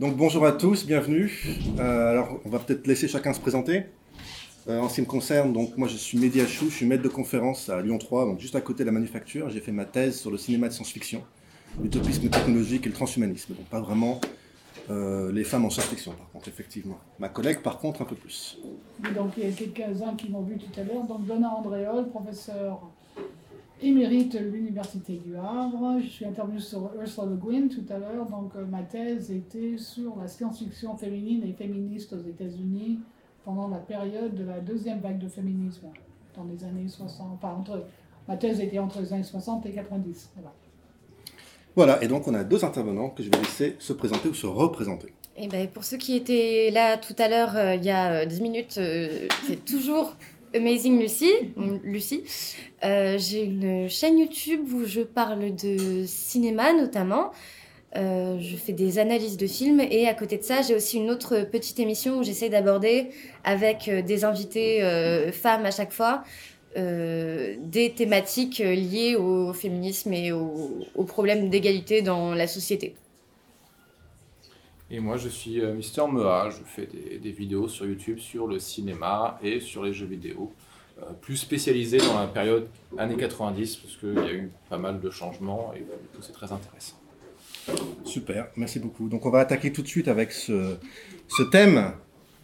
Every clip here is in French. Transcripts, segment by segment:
Donc bonjour à tous, bienvenue. Euh, alors on va peut-être laisser chacun se présenter. Euh, en ce qui me concerne, donc moi je suis Mehdi Achou, je suis maître de conférence à Lyon 3, donc juste à côté de la manufacture. J'ai fait ma thèse sur le cinéma de science-fiction, l'utopisme technologique et le transhumanisme. Donc pas vraiment euh, les femmes en science-fiction par contre, effectivement. Ma collègue par contre un peu plus. Donc il y a quelques-uns qui m'ont vu tout à l'heure. Donc Donna Andréol, professeur émérite de l'Université du Havre. Je suis intervenu sur Ursula Le Guin tout à l'heure. Donc euh, ma thèse était sur la science-fiction féminine et féministe aux États-Unis pendant la période de la deuxième vague de féminisme dans les années 60. Enfin, entre, ma thèse était entre les années 60 et 90. Voilà. Voilà, et donc on a deux intervenants que je vais laisser se présenter ou se représenter. Et ben, pour ceux qui étaient là tout à l'heure, euh, il y a 10 minutes, euh, c'est toujours Amazing Lucy. Lucie. Euh, j'ai une chaîne YouTube où je parle de cinéma notamment. Euh, je fais des analyses de films et à côté de ça, j'ai aussi une autre petite émission où j'essaie d'aborder avec euh, des invités femmes à chaque fois des thématiques liées au féminisme et aux problèmes d'égalité dans la société. Et moi, je suis euh, Mister Mea. Je fais des, vidéos sur YouTube sur le cinéma et sur les jeux vidéo. Euh, plus spécialisé dans la période années 90, parce qu'il y a eu pas mal de changements et c'est très intéressant. Super, merci beaucoup. Donc on va attaquer tout de suite avec ce, thème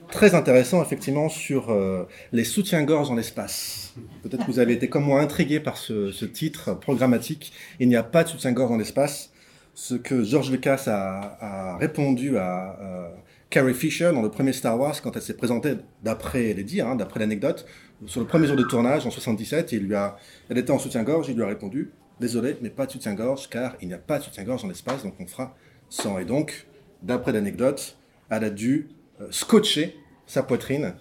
très intéressant effectivement sur euh, les soutiens-gorge dans l'espace. Peut-être que vous avez été comme moi intrigué par ce, ce titre programmatique. Il n'y a pas de soutien-gorge dans l'espace ce que George Lucas a, répondu à euh, Carrie Fisher dans le premier Star Wars quand elle s'est présentée, d'après les dires, hein, d'après l'anecdote, sur le premier jour de tournage en 77, il lui a, elle était en soutien-gorge, il lui a répondu Désolé, mais pas de soutien-gorge, car il n'y a pas de soutien-gorge dans l'espace, donc on fera sans. Et donc, d'après l'anecdote, elle a dû euh, scotcher sa poitrine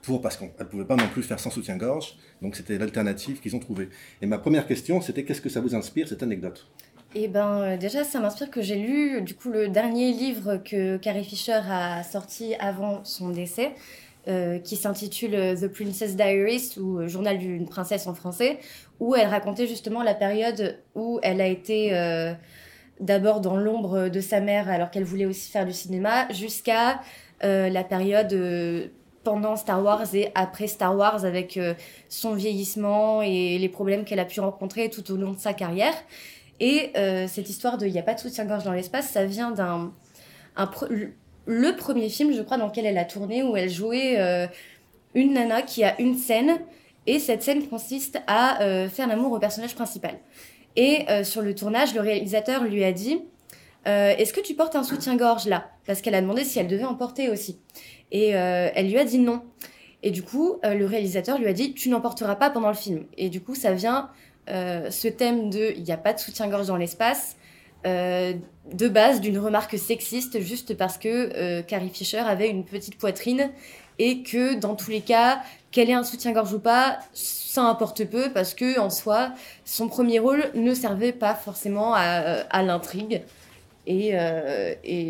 pour, parce qu'elle ne pouvait pas non plus faire sans soutien-gorge, donc c'était l'alternative qu'ils ont trouvée. Et ma première question, c'était qu'est-ce que ça vous inspire, cette anecdote? Eh ben, euh, déjà, ça m'inspire que j'ai lu du coup le dernier livre que Carrie Fisher a sorti avant son décès, euh, qui s'intitule euh, The Princess Diaries ou Journal d'une princesse en français, où elle racontait justement la période où elle a été d'abord dans l'ombre de sa mère alors qu'elle voulait aussi faire du cinéma, jusqu'à la période pendant Star Wars et après Star Wars avec son vieillissement et les problèmes qu'elle a pu rencontrer tout au long de sa carrière. Et euh, cette histoire de il n'y a pas de soutien-gorge dans l'espace, ça vient d'un. le premier film, je crois, dans lequel elle a tourné, où elle jouait euh, une nana qui a une scène, et cette scène consiste à euh, faire l'amour au personnage principal. Et sur le tournage, le réalisateur lui a dit Est-ce que tu portes un soutien-gorge là? Parce qu'elle a demandé si elle devait en porter aussi. Et elle lui a dit non. Et du coup, le réalisateur lui a dit Tu n'en porteras pas pendant le film. Et du coup, ça vient ce thème de il n'y a pas de soutien-gorge dans l'espace, euh, de base d'une remarque sexiste juste parce que euh, Carrie Fisher avait une petite poitrine et que dans tous les cas, qu'elle ait un soutien-gorge ou pas, ça importe peu parce que en soi, son premier rôle ne servait pas forcément à, l'intrigue. Et,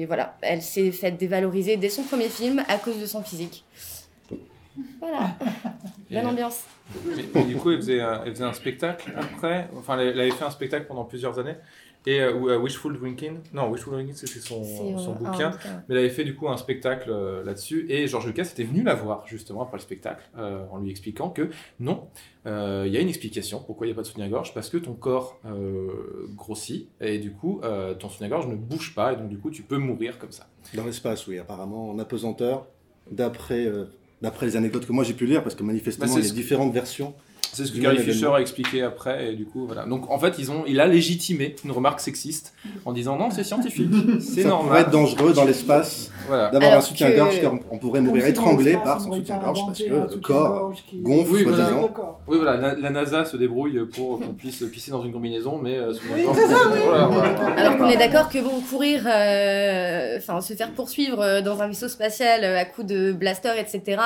voilà, elle s'est faite dévaloriser dès son premier film à cause de son physique. Voilà, bonne ambiance. Mais, du coup, elle faisait, un, faisait, un spectacle après. Enfin, elle, avait fait un spectacle pendant plusieurs années. Et euh, Wishful Drinking, non, Wishful Drinking, c'était son, son euh, bouquin. mais elle avait fait du coup un spectacle euh, là-dessus. Et George Lucas était venu la voir justement après le spectacle en lui expliquant que non, il y a une explication pourquoi il n'y a pas de soutien-gorge. Parce que ton corps grossit et du coup ton soutien-gorge ne bouge pas. Et donc du coup, tu peux mourir comme ça. Dans l'espace, oui, apparemment, en apesanteur, d'après d'après les anecdotes que moi j'ai pu lire, parce que manifestement, bah, il y a différentes versions. C'est ce que Gary Fisher a expliqué après, et du coup, voilà. Donc, en fait, ils ont, il a légitimé une remarque sexiste en disant non, c'est scientifique, c'est normal. Ça pourrait être dangereux dans l'espace. D'avoir un soutien-gorge, car on pourrait mourir étranglé par son soutien-gorge parce que le corps gonfle, oui, voilà. Oui, voilà, la, NASA se débrouille pour qu'on puisse pisser dans une combinaison, mais euh, Alors qu'on est d'accord que bon, courir, euh, enfin, se faire poursuivre euh, dans un vaisseau spatial à coups de blaster, etc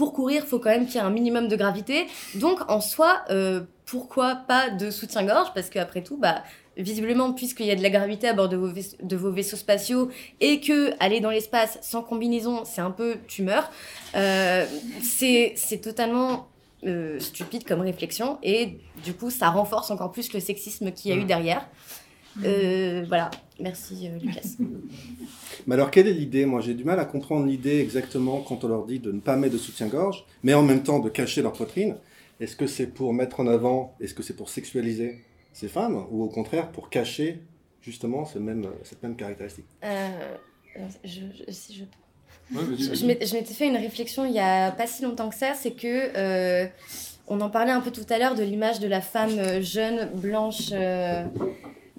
pour courir, il faut quand même qu'il y ait un minimum de gravité. Donc, en soi, euh, pourquoi pas de soutien-gorge? Parce qu'après tout, bah, visiblement, puisqu'il y a de la gravité à bord de vos, de vos vaisseaux spatiaux et que aller dans l'espace sans combinaison, c'est un peu tu meurs, euh, c'est totalement euh, stupide comme réflexion et du coup, ça renforce encore plus le sexisme qu'il y a eu mmh. derrière. Euh, voilà, merci euh, Lucas. Mais alors, quelle est l'idée? Moi, j'ai du mal à comprendre l'idée exactement quand on leur dit de ne pas mettre de soutien-gorge, mais en même temps de cacher leur poitrine. Est-ce que c'est pour mettre en avant, est-ce que c'est pour sexualiser ces femmes, ou au contraire pour cacher justement ce même, cette même caractéristique? Euh, je, si je... je, je m'étais fait une réflexion il y a pas si longtemps que ça, c'est que euh, on en parlait un peu tout à l'heure de l'image de la femme jeune, blanche, euh,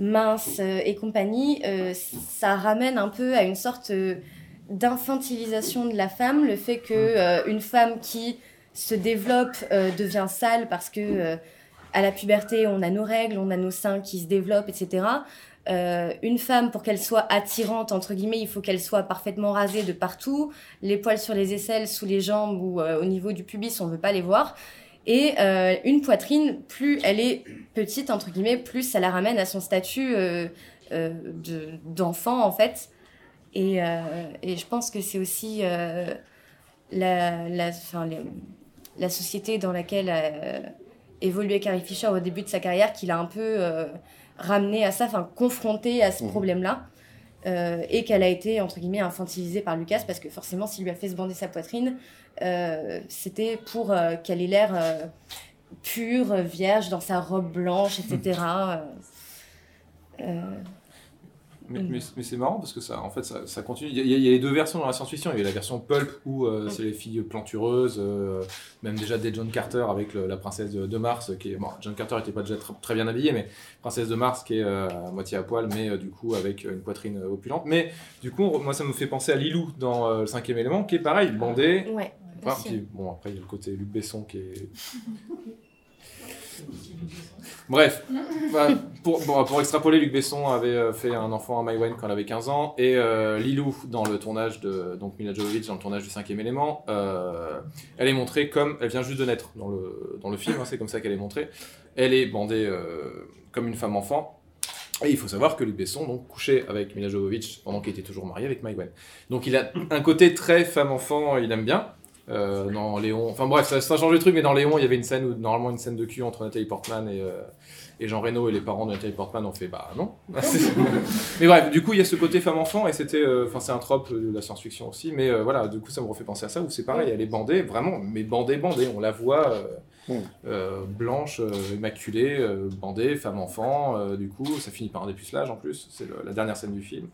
mince euh, et compagnie, euh, ça ramène un peu à une sorte euh, d'infantilisation de la femme, le fait que une femme qui se développe devient sale parce que à la puberté on a nos règles, on a nos seins qui se développent, etc. une femme, pour qu'elle soit attirante, entre guillemets, il faut qu'elle soit parfaitement rasée de partout, les poils sur les aisselles, sous les jambes ou au niveau du pubis, on ne veut pas les voir. Et euh, une poitrine, plus elle est petite, entre guillemets, plus ça la ramène à son statut euh, euh, d'enfant, en fait. Et, et, je pense que c'est aussi la, la, la, société dans laquelle évoluait Carrie Fisher au début de sa carrière qui l'a un peu ramené à ça, enfin confronté à ce mmh. problème-là. Et qu'elle a été entre guillemets infantilisée par Lucas parce que forcément s'il lui a fait se bander sa poitrine euh, c'était pour euh, qu'elle ait l'air euh, pure, vierge, dans sa robe blanche, etc. Mais, mais, c'est marrant parce que ça, en fait, ça, ça continue. Il y, a, les deux versions dans la science-fiction. Il y a la version pulp où c'est les filles plantureuses, même déjà des John Carter avec la princesse de, Mars, qui est bon, John Carter n'était pas déjà très, bien habillé, mais princesse de Mars qui est à moitié à poil, mais du coup avec une poitrine opulente. Mais du coup, moi, ça me fait penser à Lilou dans le cinquième élément, qui est pareil, bandé. Ouais bon, après, il y a le côté Luc Besson qui est. Bref, bah, pour, pour, extrapoler, Luc Besson avait euh, fait un enfant à Maïwen quand elle avait 15 ans, et euh, Lilou, dans le tournage de donc Mila Jovovich, dans le tournage du cinquième élément, euh, elle est montrée comme, elle vient juste de naître dans le, dans le film, hein, c'est comme ça qu'elle est montrée. Elle est bandée comme une femme enfant, et il faut savoir que Luc Besson donc couchait avec Mila Jovovich pendant qu'il était toujours marié avec Maïwen. Donc il a un côté très femme-enfant, il aime bien. Euh, dans Léon, enfin bref, ça, ça change le truc, mais dans Léon, il y avait une scène où normalement une scène de cul entre Nathalie Portman et, euh, et Jean Reno et les parents de Nathalie Portman ont fait bah non. mais bref, du coup, il y a ce côté femme-enfant et c'était, euh, enfin, c'est un trope de la science-fiction aussi, mais euh, voilà, du coup, ça me refait penser à ça où c'est pareil, elle est bandée, vraiment, mais bandée, bandée, on la voit blanche, immaculée, bandée, femme-enfant, du coup, ça finit par un dépucelage en plus, c'est la dernière scène du film.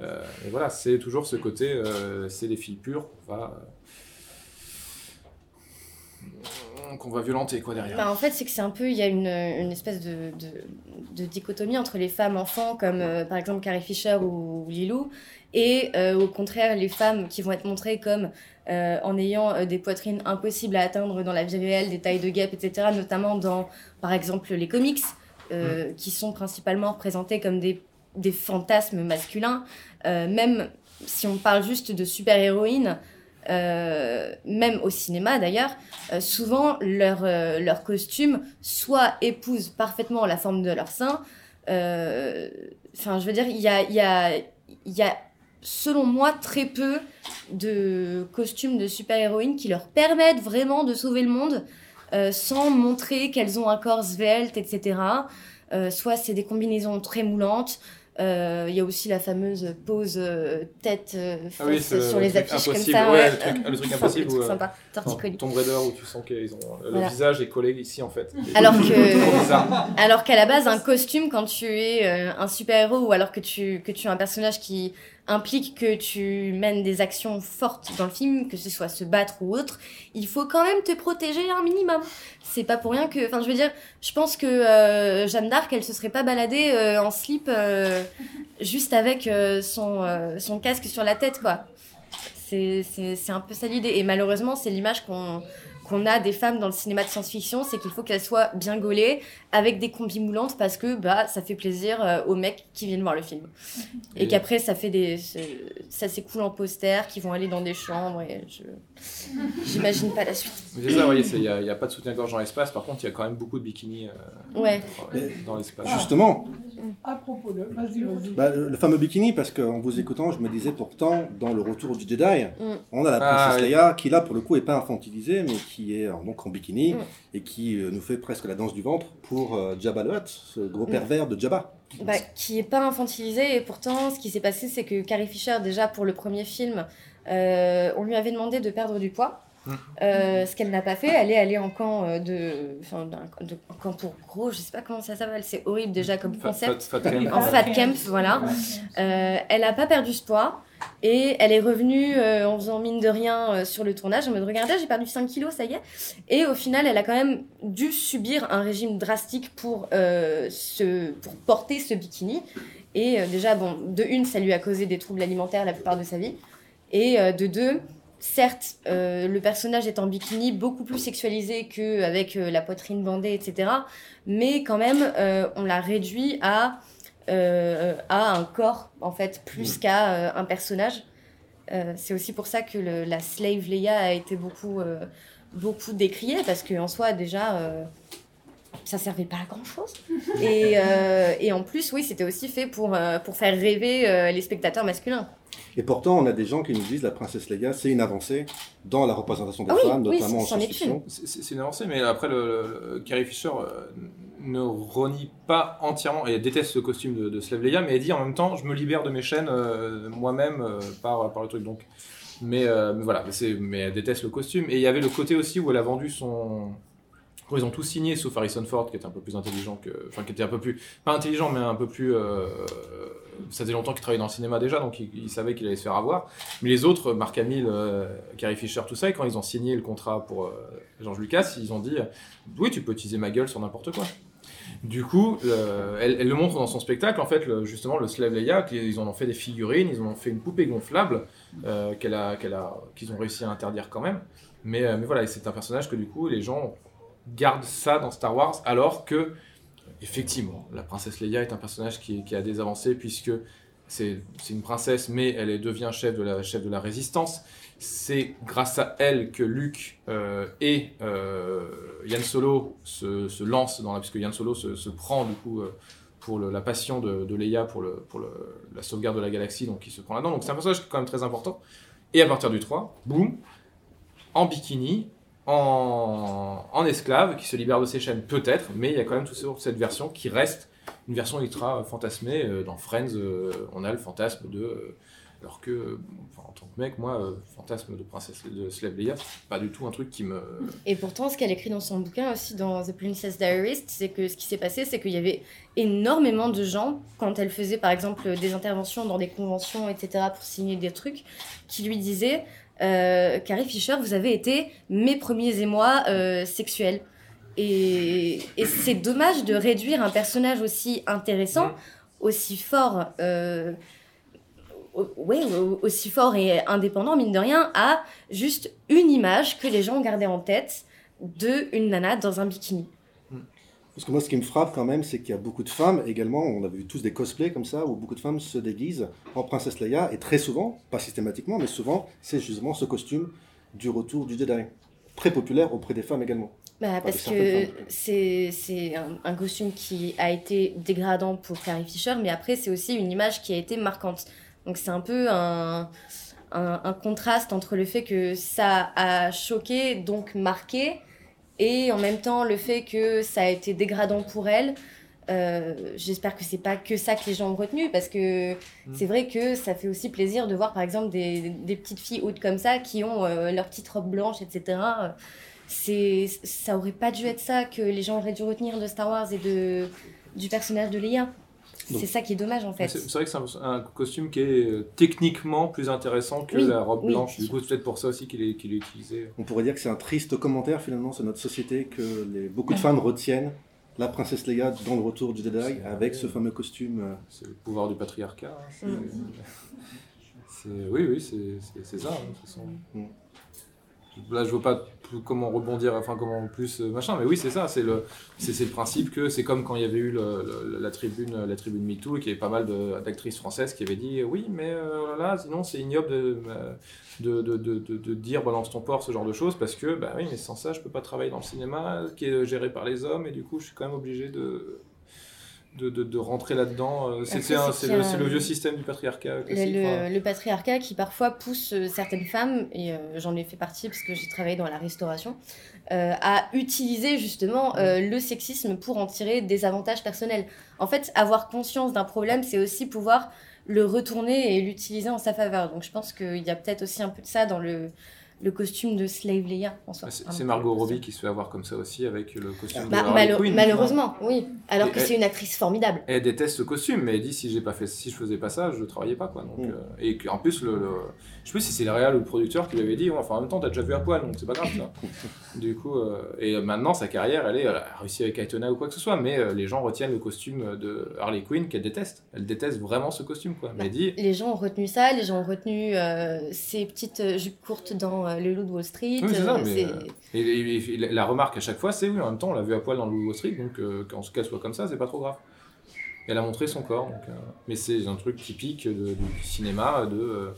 et voilà, c'est toujours ce côté, c'est des filles pures, on va qu'on va violenter quoi derrière bah, En fait, c'est que c'est un peu, il y a une, une espèce de, de, dichotomie entre les femmes enfants, comme euh, par exemple Carrie Fisher ou, Lilou, et euh, au contraire les femmes qui vont être montrées comme euh, en ayant des poitrines impossibles à atteindre dans la vie réelle, des tailles de guêpes, etc., notamment dans par exemple les comics, mm. qui sont principalement représentés comme des, des fantasmes masculins, même si on parle juste de super-héroïnes. Euh, même au cinéma d'ailleurs, euh, souvent leur, euh, leur costume soit épouse parfaitement la forme de leur sein. Enfin, je veux dire, il y a, y, a, selon moi, très peu de costumes de super-héroïnes qui leur permettent vraiment de sauver le monde sans montrer qu'elles ont un corps svelte, etc. soit c'est des combinaisons très moulantes, il y a aussi la fameuse pose euh, tête euh, ah sur les affiches comme ça. Ouais, le, truc, impossible. Le truc sympa, Tomb Raider où tu sens qu'ils ont le visage est collé ici en fait. Alors que, alors qu'à la base un costume quand tu es un super héros ou alors que tu que tu es un personnage qui implique que tu mènes des actions fortes dans le film, que ce soit se battre ou autre, il faut quand même te protéger un minimum. C'est pas pour rien que, enfin, je veux dire, je pense que euh, Jeanne d'Arc, elle se serait pas baladée euh, en slip euh, juste avec son, son casque sur la tête, quoi. C'est un peu ça l'idée. Et malheureusement, c'est l'image qu'on qu'on a des femmes dans le cinéma de science-fiction, c'est qu'il faut qu'elles soient bien gaulées, avec des combis moulantes, parce que bah, ça fait plaisir euh, aux mecs qui viennent voir le film. Et, qu'après, ça fait des. Ça s'écoule en poster, qui vont aller dans des chambres, et je. J'imagine pas la suite. C'est ça, il n'y a, a, pas de soutien-gorge dans l'espace, par contre, il y a quand même beaucoup de bikinis euh, ouais. dans, l'espace. Justement. À propos de. Vas-y, vas-y. Bah, le, fameux bikini, parce qu'en vous écoutant, je me disais pourtant, dans le retour du Jedi, mm. on a la princesse ah, Leia qui, là, pour le coup, n'est pas infantilisée, mais qui qui est donc en bikini Mm. et qui euh, nous fait presque la danse du ventre pour euh, Jabba le Hutt, ce gros Mm. pervers de Jabba. Bah, qui est pas infantilisé et pourtant ce qui s'est passé c'est que Carrie Fisher déjà pour le premier film euh, on lui avait demandé de perdre du poids Mm. Euh, ce qu'elle n'a pas fait elle est allée en camp de enfin d'un de- en camp pour gros je sais pas comment ça s'appelle c'est horrible déjà comme Fat- concept fat- fat camp. en fat camp voilà Euh, elle n'a pas perdu ce poids et elle est revenue euh, en faisant mine de rien euh, sur le tournage en mode regardez j'ai perdu 5 kilos ça y est. Et au final elle a quand même dû subir un régime drastique pour, euh, pour porter ce bikini. Et euh, déjà bon de une ça lui a causé des troubles alimentaires la plupart de sa vie. Et de deux certes le personnage est en bikini beaucoup plus sexualisé qu'avec la poitrine bandée etc mais quand même on l'a réduit à à un corps en fait plus qu'à euh, un personnage. Euh, c'est aussi pour ça que le- la slave Leia a été beaucoup euh, beaucoup décriée parce qu'en soi déjà euh, ça servait pas à grand chose et, euh, et en plus oui c'était aussi fait pour euh, pour faire rêver euh, les spectateurs masculins. Et pourtant, on a des gens qui nous disent la princesse Leia, c'est une avancée dans la représentation des Ah oui, femmes, oui, notamment en science-fiction. C'est c'est une avancée, mais après, le, le- le- Carrie Fisher euh, ne renie pas entièrement, et elle déteste ce costume de, de Slave Leia, mais elle dit en même temps, je me libère de mes chaînes euh, moi-même euh, par, par le truc. Donc. Mais, euh, mais voilà, c'est- mais elle déteste le costume. Et il y avait le côté aussi où elle a vendu son. Ils ont tous signé, sauf Harrison Ford, qui était un peu plus intelligent que. Enfin, qui était un peu plus. Pas intelligent, mais un peu plus. ça faisait longtemps qu'il travaillait dans le cinéma déjà, donc il, il savait qu'il allait se faire avoir. Mais les autres, Mark Hamill, Carrie Fisher, tout ça, et quand ils ont signé le contrat pour George Lucas, ils ont dit Oui, tu peux utiliser ma gueule sur n'importe quoi. Du coup, euh, elle, le montre dans son spectacle, en fait, justement, le Slave Leia, ils en ont fait des figurines, ils en ont fait une poupée gonflable, euh, qu'elle a, qu'ils ont réussi à interdire quand même. Mais, euh, voilà, c'est un personnage que du coup, les gens gardent ça dans Star Wars, alors que, effectivement, la princesse Leia est un personnage qui, a des avancées, puisque c'est c'est une princesse, mais elle devient chef de la, chef de la résistance. C'est grâce à elle que Luke euh, et euh, Yann Solo se, se lancent dans la... Parce que Yann Solo se, prend du coup euh, pour la passion de, Leia pour, le, pour le- la sauvegarde de la galaxie, donc il se prend là-dedans. Donc c'est un personnage qui est quand même très important. Et à partir du 3, boum, en bikini, en, esclave, qui se libère de ses chaînes peut-être, mais il y a quand même cette version qui reste une version ultra fantasmée. Dans Friends, on a le fantasme de... alors que, euh, enfin, en tant que mec, moi, euh, fantasme de princesse de Slave Leia, c'est pas du tout un truc qui me... Et pourtant, ce qu'elle écrit dans son bouquin aussi, dans The Princess Diarist, c'est que ce qui s'est passé, c'est qu'il y avait énormément de gens, quand elle faisait par exemple des interventions dans des conventions, etc., pour signer des trucs, qui lui disaient euh, Carrie Fisher, vous avez été mes premiers émois euh, sexuels. Et, et c'est dommage de réduire un personnage aussi intéressant, Mhm. aussi fort. euh, ouais, au- aussi fort et indépendant, mine de rien, à juste une image que les gens gardaient en tête de une nana dans un bikini. Parce que moi, ce qui me frappe quand même, c'est qu'il y a beaucoup de femmes également, on a vu tous des cosplays comme ça, où beaucoup de femmes se déguisent en princesse Leia, et très souvent, pas systématiquement, mais souvent, c'est justement ce costume du retour du Jedi. Très populaire auprès des femmes également. Bah, parce que c'est un, un costume qui a été dégradant pour Carrie Fisher, mais après c'est aussi une image qui a été marquante. Donc c'est un peu un, un, un contraste entre le fait que ça a choqué, donc marqué, et en même temps le fait que ça a été dégradant pour elle. Euh, J'espère que c'est pas que ça que les gens ont retenu parce que c'est vrai que ça fait aussi plaisir de voir par exemple des, des petites filles hautes comme ça qui ont euh, leur petite robe blanche, etc. C'est ça aurait pas dû être ça que les gens auraient dû retenir de Star Wars et de du personnage de Leia. C'est ça qui est dommage en fait. C'est vrai que c'est un, un costume qui est euh, techniquement plus intéressant que Oui, la robe oui. blanche. Du coup, c'est peut-être pour ça aussi qu'il est, qu'il est utilisé. On pourrait dire que c'est un triste commentaire finalement sur notre société que les, beaucoup de femmes retiennent la princesse Leia dans le retour du Jedi avec ce fameux costume. euh, C'est le pouvoir du patriarcat. hein. Mm. oui, oui, c'est ça. hein, de toute façon. Mm. Là, je vois pas comment rebondir, enfin comment plus euh, machin, mais oui, c'est ça. C'est le, c'est le principe que c'est comme quand il y avait eu le- la tribune, la tribune MeToo, et qu'il y avait pas mal d'actrices françaises qui avaient dit oui, mais euh, là, sinon c'est ignoble de, euh, de, de, de, dire balance ton porc, ce genre de choses, parce que bah oui, mais sans ça, je peux pas travailler dans le cinéma qui est géré par les hommes, et du coup, je suis quand même obligé de de, de, rentrer là-dedans euh, C'est le, le, vieux système du patriarcat le, le, patriarcat qui parfois pousse euh, certaines femmes, et euh, j'en ai fait partie parce que j'ai travaillé dans la restauration, à utiliser justement le sexisme pour en tirer des avantages personnels. En fait, avoir conscience d'un problème, c'est aussi pouvoir le retourner et l'utiliser en sa faveur. Donc je pense qu'il y a peut-être aussi un peu de ça dans le, le costume de Slave Leia en soi. C'est Margot Robbie qui se fait avoir comme ça aussi avec le costume bah, de Harley Quinn. Malheureusement, oui. Alors que c'est une actrice formidable. Elle déteste ce costume, mais elle dit si j'ai pas fait, si je faisais pas ça, je travaillais pas quoi. Donc, mm. euh, et en plus le, je sais pas si c'est le réal ou le producteur qui lui avait dit, enfin en même temps t'as déjà vu à poil, donc c'est pas grave ça. du coup, euh, et maintenant sa carrière, elle est, elle a réussi avec Aitona ou quoi que ce soit, mais euh, les gens retiennent le costume de Harley Quinn qu'elle déteste. Elle déteste vraiment ce costume quoi. Mais bah, dit, les gens ont retenu ça, les gens ont retenu ces petites jupes courtes dans Le Loup de Wall Street oui, c'est ça, euh, mais, euh, et, la remarque à chaque fois, c'est oui, en même temps, on l'a vu à poil dans le Wall Street, donc euh, qu'elle soit comme ça, c'est pas trop grave. elle a montré son corps, donc, mais c'est un truc typique du cinéma, de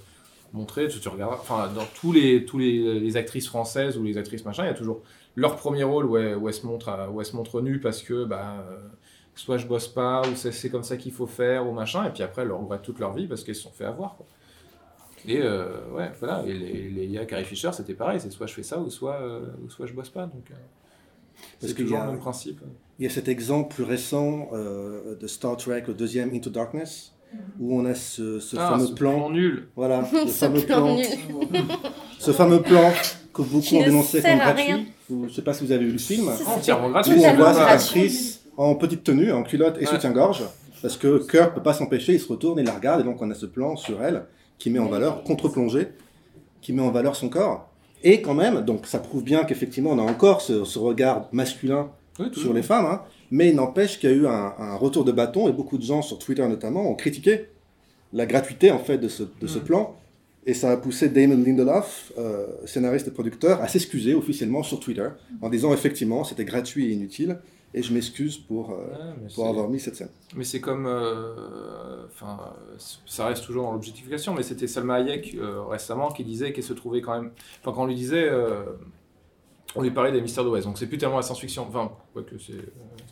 montrer, tu, tu, regardes, enfin, dans tous les, tous les, les, actrices françaises ou les actrices machin, il y a toujours leur premier rôle où elles, où elles se, montrent, où elles se montrent nues parce que, bah, soit je bosse pas, ou c'est comme ça qu'il faut faire, ou machin, et puis après, elles le regrettent toute leur vie parce qu'elles se sont fait avoir, quoi. Et euh, ouais, voilà. Et les, les IA Carrie Fisher, c'était pareil. C'est soit je fais ça ou soit, euh, ou soit je bosse pas. Donc, euh, c'est toujours le même principe. Il y a cet exemple plus récent de Star Trek, le deuxième Into Darkness, où on a ce, ce ah, fameux ce plan. nul. Voilà, ce, fameux plan. ce fameux plan que beaucoup ont dénoncé comme gratuit. Je ne sais pas si vous avez vu le film. Entièrement gratuit. Où on voit cette actrice en petite tenue, en culotte et soutien-gorge. Parce que Kirk peut pas s'empêcher, il se retourne, il la regarde, et donc on a ce plan sur elle qui met en valeur, contre-plongée, qui met en valeur son corps. Et quand même, donc ça prouve bien qu'effectivement on a encore ce, regard masculin sur les femmes, hein, mais il n'empêche qu'il y a eu un, retour de bâton et beaucoup de gens sur Twitter notamment ont critiqué la gratuité en fait de ce, de ce plan. Et ça a poussé Damon Lindelof, euh, scénariste et producteur, à s'excuser officiellement sur Twitter en disant effectivement c'était gratuit et inutile et je m'excuse pour, euh, pour avoir mis cette scène. Mais c'est comme. Euh, enfin, ça reste toujours dans l'objectification, mais c'était Salma Hayek euh, récemment qui disait qu'elle se trouvait quand même. Enfin, quand on lui disait. on lui parlait des mystères de l'Ouest, donc c'est plus tellement la science-fiction. Enfin, quoi que c'est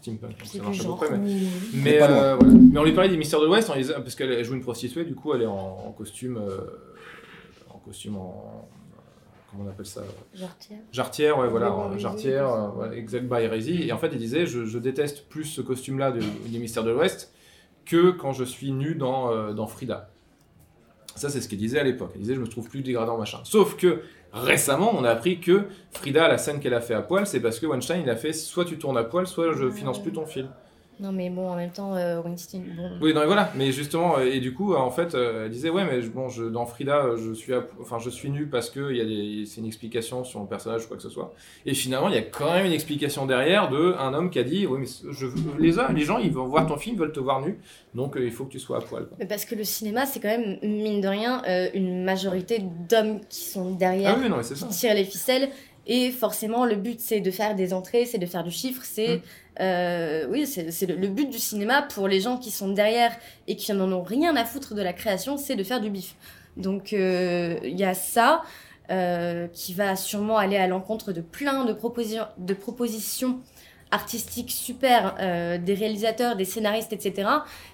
steampunk, ça marche à peu près. Mais, mais, voilà. mais, on lui parlait des mystères de l'Ouest, parce qu'elle joue une prostituée, du coup elle est en, en costume. en costume en comment on appelle ça Jartière. Jartière, ouais, voilà, Jartière, euh, exact by Hérésie. Et en fait, il disait je, déteste plus ce costume-là des Mystères de l'Ouest que quand je suis nu dans, euh, dans Frida. Ça, c'est ce qu'il disait à l'époque. Il disait je me trouve plus dégradant, machin. Sauf que récemment, on a appris que Frida, la scène qu'elle a fait à poil, c'est parce que Weinstein, il a fait soit tu tournes à poil, soit je finance plus ton film. Non, mais bon, en même temps, euh, Weinstein. Bon. Oui, non, mais voilà. Mais justement, euh, et du coup, en fait, euh, elle disait, ouais, mais bon, je, dans Frida, je suis, enfin, je suis nu parce que y a des, c'est une explication sur le personnage ou quoi que ce soit. Et finalement, il y a quand même une explication derrière de un homme qui a dit, oui, mais je, les, les gens, ils vont voir ton film, ils veulent te voir nu, donc il faut que tu sois à poil. Mais parce que le cinéma, c'est quand même, mine de rien, une majorité d'hommes qui sont derrière, ah oui, non, qui ça. tirent les ficelles. Et forcément, le but, c'est de faire des entrées, c'est de faire du chiffre, c'est mm. Euh, oui, c'est le, but du cinéma pour les gens qui sont derrière et qui n'en ont rien à foutre de la création, c'est de faire du bif. Donc euh, il y a ça euh, qui va sûrement aller à l'encontre de plein de, propositions, de propositions artistiques super des réalisateurs, des scénaristes, etc.,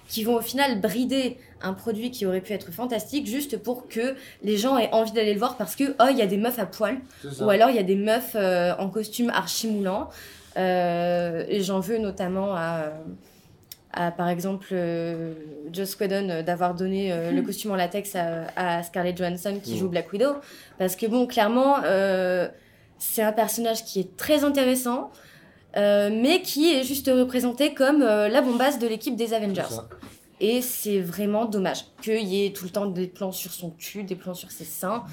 qui vont au final brider un produit qui aurait pu être fantastique juste pour que les gens aient envie d'aller le voir parce que, oh, il y a des meufs à poil, ou alors il y a des meufs en costume archi moulant. Euh, et j'en veux notamment à, par exemple, euh, Joss Whedon euh, d'avoir donné le costume en latex à, Scarlett Johansson qui joue Black Widow. Parce que, bon, clairement, c'est un personnage qui est très intéressant. Mais qui est juste représenté comme la bombasse de l'équipe des Avengers. Et c'est vraiment dommage qu'il y ait tout le temps des plans sur son cul, des plans sur ses seins.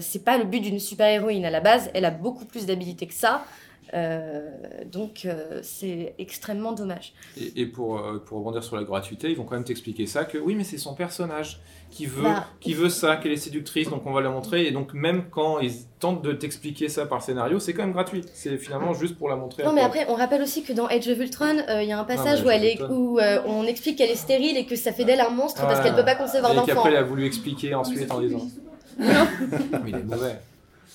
c'est pas le but d'une super-héroïne à la base. Elle a beaucoup plus d'habilité que ça. Euh, donc euh, c'est extrêmement dommage. Et, pour, euh, pour rebondir sur la gratuité, ils vont quand même t'expliquer ça, que oui mais c'est son personnage qui veut, bah, qui veut ça, qu'elle est séductrice, donc on va la montrer. Et donc même quand ils tentent de t'expliquer ça par scénario, c'est quand même gratuit. C'est finalement juste pour la montrer. Non mais après, on rappelle aussi que dans Age of Ultron, il y a un passage où, elle est, où on explique qu'elle est stérile et que ça fait d'elle un monstre parce qu'elle peut pas concevoir d'enfant. Et qu'après elle a voulu expliquer ensuite en disant... Non. mais il est mauvais.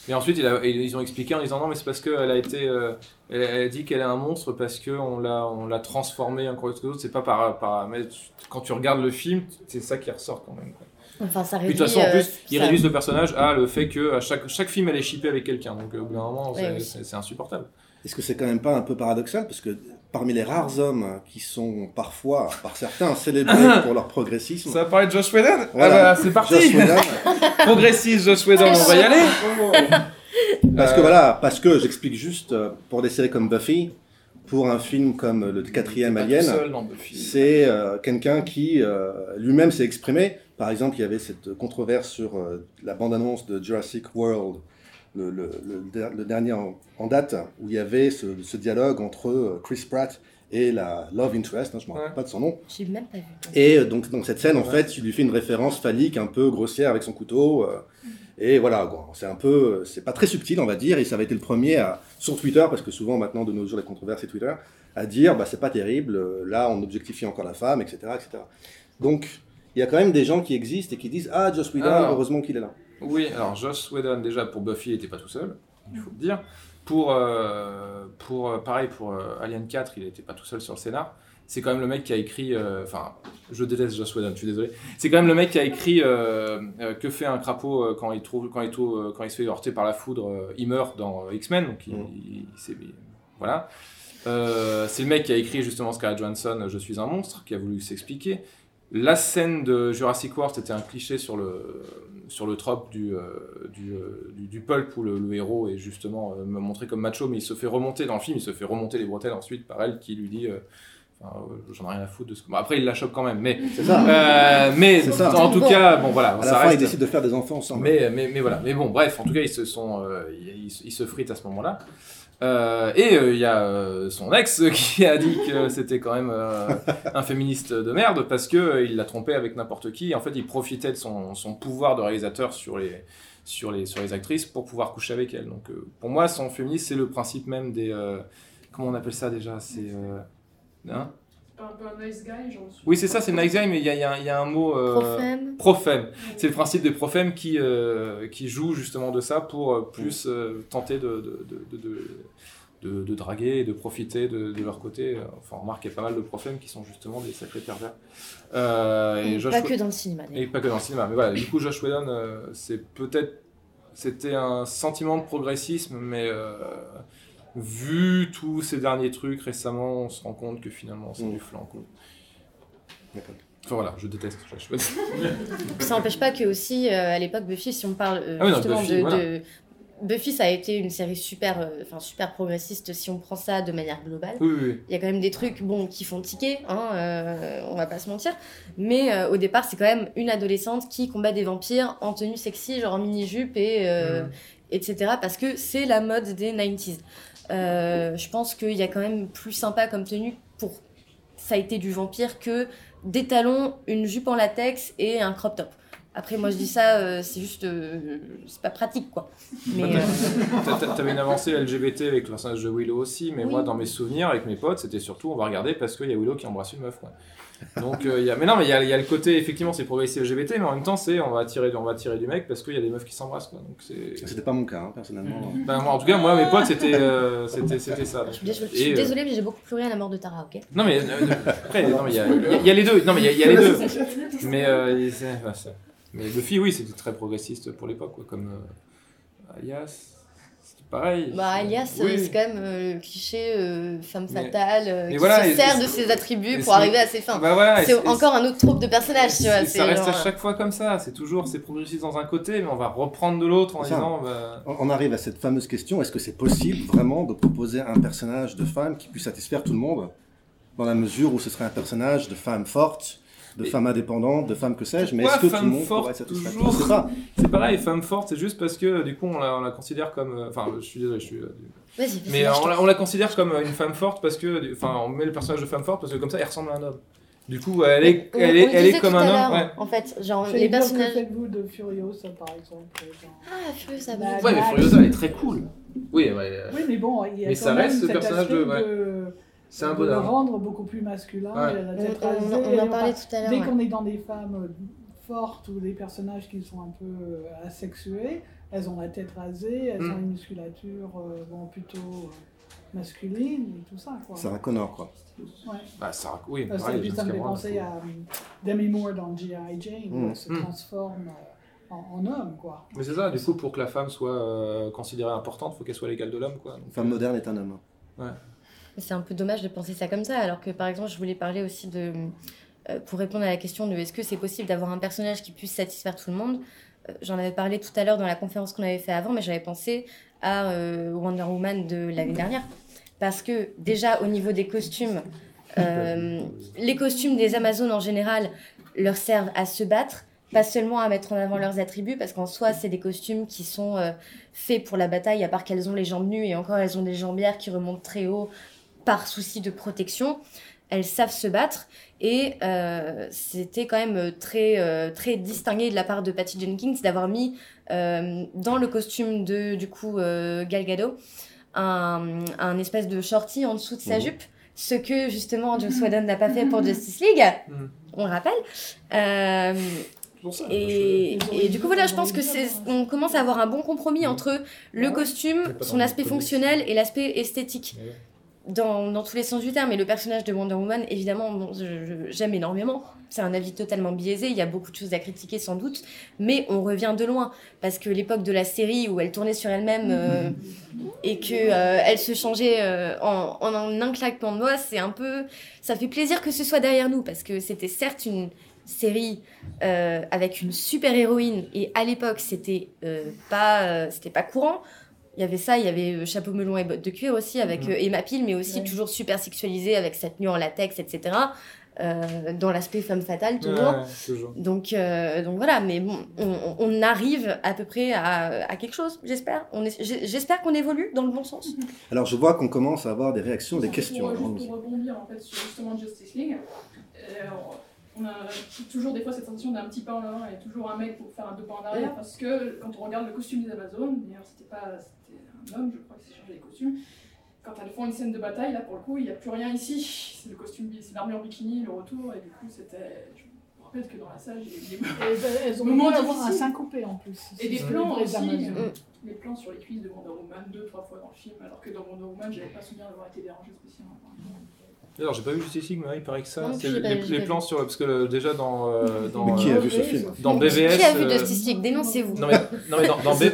Et ensuite, il a, ils ont expliqué en disant non, mais c'est parce qu'elle a été. Euh, elle, a dit qu'elle est un monstre parce qu'on l'a, on l'a transformé encore autre chose. C'est pas par. par mais quand tu regardes le film, c'est ça qui ressort quand même. Enfin, ça réduit, de toute façon, en plus, ils réduisent le personnage à le fait que à chaque, chaque film, elle est chippée avec quelqu'un. Donc, au bout d'un moment, c'est insupportable. Est-ce que c'est quand même pas un peu paradoxal? Parce que parmi les rares hommes qui sont parfois, par certains, célébrés pour leur progressisme. Ça va parler de Josh Whedon ah bah, c'est parti. Progressiste Josh Whedon, on va y aller. Parce que voilà, parce que j'explique juste, euh, pour des séries comme Buffy, pour un film comme le quatrième Alien, c'est euh, quelqu'un qui euh, lui-même s'est exprimé. Par exemple, il y avait cette controverse sur la bande-annonce de Jurassic World, le, le, le, dernier en, date, où il y avait ce, ce, dialogue entre Chris Pratt et la Love Interest, hein, je ne me rappelle pas de son nom. J'ai même pas vu. Et donc, dans cette scène, en fait, il lui fait une référence phallique un peu grossière avec son couteau. Et voilà, c'est un peu, c'est pas très subtil, on va dire, et ça avait été le premier à, sur Twitter, parce que souvent maintenant de nos jours les controverses c'est Twitter, à dire, bah c'est pas terrible, là on objectifie encore la femme, etc., etc. Donc il y a quand même des gens qui existent et qui disent, ah Joss Whedon, heureusement qu'il est là. Oui, alors Joss Whedon déjà pour Buffy il était pas tout seul, il faut le dire. Pour, euh, pour euh, pareil pour euh, Alien 4, il n'était pas tout seul sur le scénar c'est quand même le mec qui a écrit. euh, Enfin, je déteste Joss Whedon, je suis désolé. C'est quand même le mec qui a écrit Que fait un crapaud quand il, trouve, quand, il trouve, quand il se fait heurter par la foudre Il meurt dans X-Men, donc il, mm. voilà. c'est le mec qui a écrit justement Scarlett Johansson Je suis un monstre, qui a voulu s'expliquer. La scène de Jurassic World, c'était un cliché sur le, sur le trope du, du, du, du, pulp où le, le héros est justement montré comme macho, mais il se fait remonter dans le film, il se fait remonter les bretelles ensuite par elle qui lui dit J'en ai rien à foutre de ce Bon, après, il la chope quand même, mais. C'est ça. Euh, mais en tout cas, bon voilà. À la fin, ils décident de faire des enfants ensemble. Mais, mais, mais, voilà. Mais bon, bref, en tout cas, ils se sont, euh, ils, se fritent à ce moment-là. Euh, et il y a son ex qui a dit que c'était quand même un féministe de merde parce que il l'a trompé avec n'importe qui. En fait, il profitait de son, son, pouvoir de réalisateur sur les, sur les, sur les actrices pour pouvoir coucher avec elles. Donc, pour moi, son féministe, c'est le principe même des. comment on appelle ça déjà? C'est Hein? Un peu un nice guy, genre. Oui, c'est ça, c'est nice guy, mais il y a, y, a, y a, un mot. Euh, prophème. Prophème. C'est le principe de prophème qui, euh, qui joue justement de ça pour euh, plus euh, tenter de, de, de, de, de, draguer et de profiter de, leur côté. Enfin, on remarque qu'il y a pas mal de prophèmes qui sont justement des sacrés pervers. et Josh pas que dans le cinéma. Et pas que dans le cinéma. Mais voilà, du coup, Josh Whedon, c'est peut-être. C'était un sentiment de progressisme, mais vu tous ces derniers trucs récemment, on se rend compte que finalement c'est mm. du flanc. Enfin voilà, je déteste. ça n'empêche pas que aussi euh, à l'époque Buffy, si on parle euh, ah justement de, Buffy, ça a été une série super, euh, enfin super progressiste si on prend ça de manière globale. Il y a quand même des trucs bon qui font tiquer, hein, on va pas se mentir. Mais au départ, c'est quand même une adolescente qui combat des vampires en tenue sexy, genre en mini jupe et mm. etc. Parce que c'est la mode des 90s. Euh, je pense qu'il y a quand même plus sympa comme tenue pour ça a été du vampire que des talons, une jupe en latex et un crop top. Après, moi je dis ça, euh, c'est juste. Euh, c'est pas pratique quoi. Mais. T'avais une avancée LGBT avec le personnage de Willow aussi, mais moi dans mes souvenirs avec mes potes, c'était surtout on va regarder parce qu'il y a Willow qui embrasse une meuf. Quoi. Donc, euh, y a... mais non, mais il y a, y a, le côté, effectivement, c'est progressif LGBT, mais en même temps, c'est on va tirer, on va tirer du mec parce qu'il y a des meufs qui s'embrassent. Quoi. Donc, c'était pas mon cas, hein, personnellement. Ben, moi, en tout cas, moi, mes potes, c'était, euh, c'était, c'était ça. je, suis euh, désolé, mais j'ai beaucoup pleuré à la mort de Tara, ok? Non, mais après, non, mais il y a, y a, les deux. Non, mais il y, a les deux. mais, mais Buffy, oui, c'était très progressiste pour l'époque, comme Alias pareil. Bah, Alias, c'est quand même euh, le cliché euh, femme fatale euh, qui se sert de ses attributs pour arriver à ses fins. Bah, c'est encore un autre troupe de personnages, tu vois. Ça reste à chaque fois comme ça. C'est toujours, c'est progressiste dans un côté, mais on va reprendre de l'autre en disant. Bah... On arrive à cette fameuse question est-ce que c'est possible vraiment de proposer un personnage de femme qui puisse satisfaire tout le monde Dans la mesure où ce serait un personnage de femme forte de femmes indépendantes, de femmes que sais-je, mais est-ce que tout le monde pourrait toujours C'est pareil, femme forte, c'est juste parce que du coup on la, on la considère comme. Euh, enfin, je suis désolé, je suis. Euh, mais on la, on la, considère comme une femme forte parce que. Enfin, on met le personnage de femme forte parce que comme ça, elle ressemble à un homme. Du coup, elle est, elle est, elle est comme un homme. Ouais. En fait, genre les personnages. Que faites-vous de Furiosa par exemple Ah, Furiosa. Bah, ouais, mais Furiosa, elle est très cool. Oui, ouais. Oui, mais bon, il y a mais ça reste ce personnage de. C'est un bonheur. le rendre beaucoup plus masculin. on, en parlait tout à l'heure. Dès qu'on est dans des femmes euh, fortes ou des personnages qui sont un peu euh, asexués, elles ont la tête rasée, elles ont Mm. une musculature euh, bon, plutôt euh, masculine et tout ça. Quoi. Sarah Connor, quoi. Ouais. Bah, ça, oui, Euh, ça, pareil, ça me fait penser à Demi Moore dans G.I. Jane, où Mm. elle se Mm. transforme euh, en, en homme. Quoi. Mais c'est ça, du coup, pour que la femme soit euh, considérée importante, il faut qu'elle soit l'égale de l'homme, quoi. Donc, Une femme moderne est un homme. C'est un peu dommage de penser ça comme ça, alors que par exemple, je voulais parler aussi de. euh, pour répondre à la question de est-ce que c'est possible d'avoir un personnage qui puisse satisfaire tout le monde, euh, j'en avais parlé tout à l'heure dans la conférence qu'on avait fait avant, mais j'avais pensé à euh, Wonder Woman de l'année dernière. Parce que déjà, au niveau des costumes, les costumes des Amazones en général leur servent à se battre, pas seulement à mettre en avant leurs attributs, parce qu'en soi, c'est des costumes qui sont faits pour la bataille, à part qu'elles ont les jambes nues et encore elles ont des jambières qui remontent très haut par souci de protection. Elles savent se battre et euh, c'était quand même très, euh, très distingué de la part de Patty Jenkins d'avoir mis euh, dans le costume de du coup euh, Gal Gadot un, un espèce de shorty en dessous de sa Mhm. jupe, ce que justement Joss Whedon n'a pas fait pour Justice League, on le rappelle. Euh, ça, et, et du coup, voilà, je pense que c'est, on commence à avoir un bon compromis entre le Ouais. costume, son aspect fonctionnel et l'aspect esthétique. Dans, tous les sens du terme. Et le personnage de Wonder Woman, évidemment, j'aime énormément. C'est un avis totalement biaisé. Il y a beaucoup de choses à critiquer, sans doute. Mais on revient de loin. Parce que l'époque de la série où elle tournait sur elle-même euh, et que euh, elle se changeait euh, en, en un claquement de doigts, c'est un peu. Ça fait plaisir que ce soit derrière nous. Parce que c'était certes une série euh, avec une super héroïne. Et à l'époque, c'était pas, c'était pas courant. Il y avait ça, il y avait euh, chapeau melon et bottes de cuir aussi avec Mhm. euh, Emma Peel, mais aussi Ouais. toujours super sexualisée avec cette tenue en latex, etc. euh, dans l'aspect femme fatale toujours. Ouais, toujours. Donc, euh, donc voilà, mais bon, on, on arrive à peu près à, à quelque chose, j'espère. J'espère qu'on évolue dans le bon sens. Alors je vois qu'on commence à avoir des réactions, des questions. Pour, Alors, juste pour rebondir en fait sur justement Justice League, euh, on a toujours des fois cette sensation d'un petit pas en avant et toujours un mec pour faire un deux pas en arrière parce que quand on regarde le costume des Amazones, d'ailleurs c'était pas c'était un homme je crois qui s'est changé les costumes. Quand elles font une scène de bataille, là pour le coup il n'y a plus rien ici. C'est le costume, c'est l'armure bikini, le retour et du coup c'était. Je me rappelle que dans la salle j'ai des, Et ben, elles ont Moment dû avoir un syncopé en plus. et des plans aussi. Euh, Les plans sur les cuisses de Wonder Woman deux trois fois dans le film alors que dans Wonder Woman j'avais pas souvenir d'avoir été dérangé spécialement. Alors, j'ai pas vu Justice League, mais il paraît que ça. Non, les, plans sur. Parce que euh, déjà dans. euh, dans Mais qui a euh, vu ce film? Dans BVS. Qui a vu euh, Justice League? Dénoncez-vous. Non mais, non mais dans, dans B-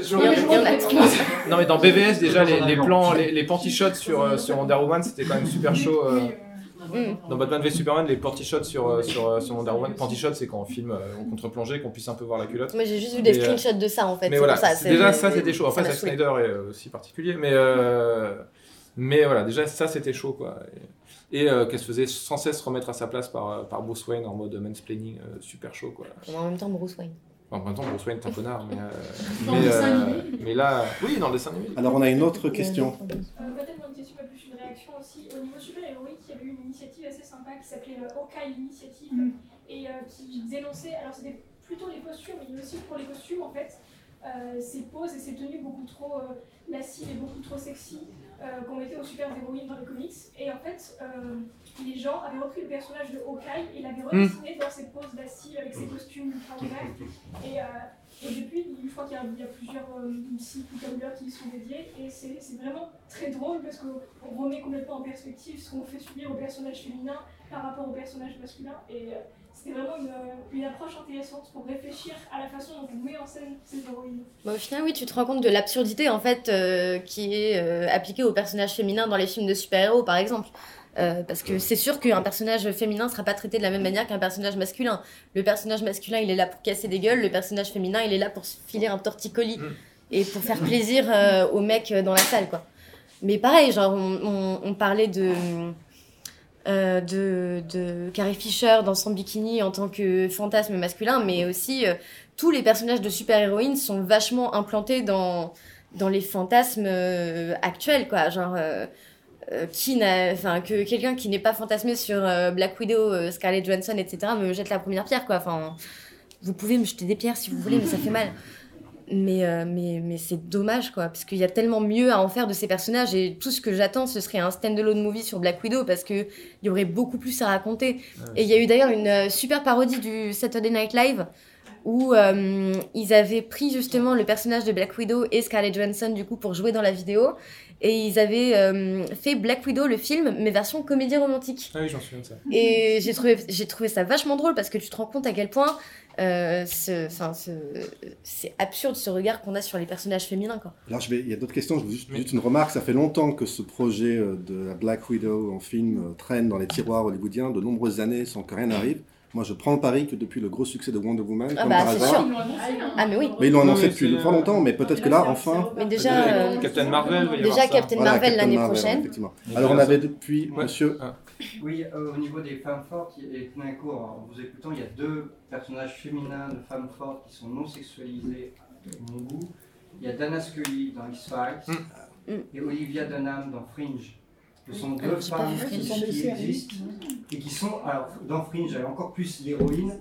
non mais dans BVS déjà les, les plans les, les panty shots sur euh, sur Wonder Woman c'était quand même super chaud euh, Mm. dans Batman v Superman les panty shots sur euh, sur euh, sur Wonder Woman panty shots c'est quand on filme euh, en contre-plongée qu'on puisse un peu voir la culotte Moi j'ai juste vu des Mais, euh, screenshots de ça en fait. mais voilà ça, déjà ça c'était chaud après Zack. Snyder est euh, aussi particulier mais euh, mais voilà déjà ça c'était chaud quoi et, et, euh, qu'elle se faisait sans cesse remettre à sa place par euh, par Bruce Wayne en mode mansplaining euh, super chaud quoi Mais en même temps, Bruce Wayne. Enfin, en même temps Bruce Wayne est un connard mais euh, mais, euh, mais là oui dans le dessin animé alors on a une autre question. Peut-être mon question, pas plus une réaction aussi. Au niveau super-héroïque, il y avait eu une initiative assez sympa qui s'appelait le Hawkeye Initiative Mm. et euh, qui dénonçait, alors c'était plutôt les costumes, mais aussi pour les costumes en fait, euh, ces poses et ces tenues beaucoup trop euh, lascives et beaucoup trop sexy euh, qu'on mettait aux super-héroïnes dans les comics. Et en fait, euh, les gens avaient repris le personnage de Hawkeye et l'avaient redessiné dans ses poses lascives avec ses costumes ultra ouverts. Et, euh, et depuis, je crois qu'il y a, il y a plusieurs euh, sites ou tumblr qui y sont dédiés et c'est c'est vraiment très drôle parce qu'on remet complètement en perspective ce qu'on fait subir au personnage féminin par rapport au personnage masculin et c'était vraiment une, euh, une approche intéressante pour réfléchir à la façon dont on met en scène ces héroïnes. Bah, au final, oui, tu te rends compte de l'absurdité en fait euh, qui est euh, appliquée aux personnages féminins dans les films de super-héros, par exemple. Euh, parce que c'est sûr qu'un personnage féminin sera pas traité de la même manière qu'un personnage masculin. Le personnage masculin, il est là pour casser des gueules, le personnage féminin, il est là pour se filer un torticolis Mm. et pour faire plaisir euh, aux mecs dans la salle, quoi. Mais pareil, genre, on, on- on parlait de, euh, de, Carrie Fisher dans son bikini en tant que fantasme masculin, mais aussi euh, tous les personnages de super-héroïnes sont vachement implantés dans, dans les fantasmes euh, actuels, quoi. Genre, qui n'a, enfin, que quelqu'un qui n'est pas fantasmé sur Black Widow, Scarlett Johansson, etc., me jette la première pierre, quoi. Enfin, vous pouvez me jeter des pierres si vous voulez, mais ça fait mal. Mais, euh, mais, mais c'est dommage, quoi, parce qu'il y a tellement mieux à en faire de ces personnages, et tout ce que j'attends, ce serait un stand-alone movie sur Black Widow, parce qu'il y aurait beaucoup plus à raconter. Et il y a eu d'ailleurs une euh, super parodie du Saturday Night Live, où euh, ils avaient pris justement le personnage de Black Widow et Scarlett Johansson du coup pour jouer dans la vidéo et ils avaient euh, fait Black Widow le film mais version comédie romantique. Ah oui, j'en souviens de ça. Et j'ai trouvé j'ai trouvé ça vachement drôle parce que tu te rends compte à quel point euh, ce- enfin, ce- c'est absurde ce regard qu'on a sur les personnages féminins quoi. Alors, je vais, il y a d'autres questions. Je veux juste, une remarque. Ça fait longtemps que ce projet euh, de la Black Widow en film euh, traîne dans les tiroirs hollywoodiens, de nombreuses années sans que rien n'arrive. Moi, je prends le pari que depuis le gros succès de Wonder Woman, Ah comme bah, par hasard, sûr. Ah, mais oui. mais ils l'ont annoncé depuis c'est- fort longtemps, mais peut-être que là, enfin, Mais déjà Euh, Captain Marvel, va y avoir déjà. Captain Marvel l'année prochaine. effectivement. Alors, on avait depuis, Ouais. monsieur, Ah. Oui, euh, au niveau des femmes fortes, et tout d'un coup, en vous écoutant, il y a deux personnages féminins de femmes fortes qui sont non sexualisées, à mon goût. Il y a Dana Scully dans X-Files Mm. et Olivia Dunham dans Fringe. Ce sont deux pas femmes qui, qui existent et qui sont, alors dans Fringe, elle est encore plus l'héroïne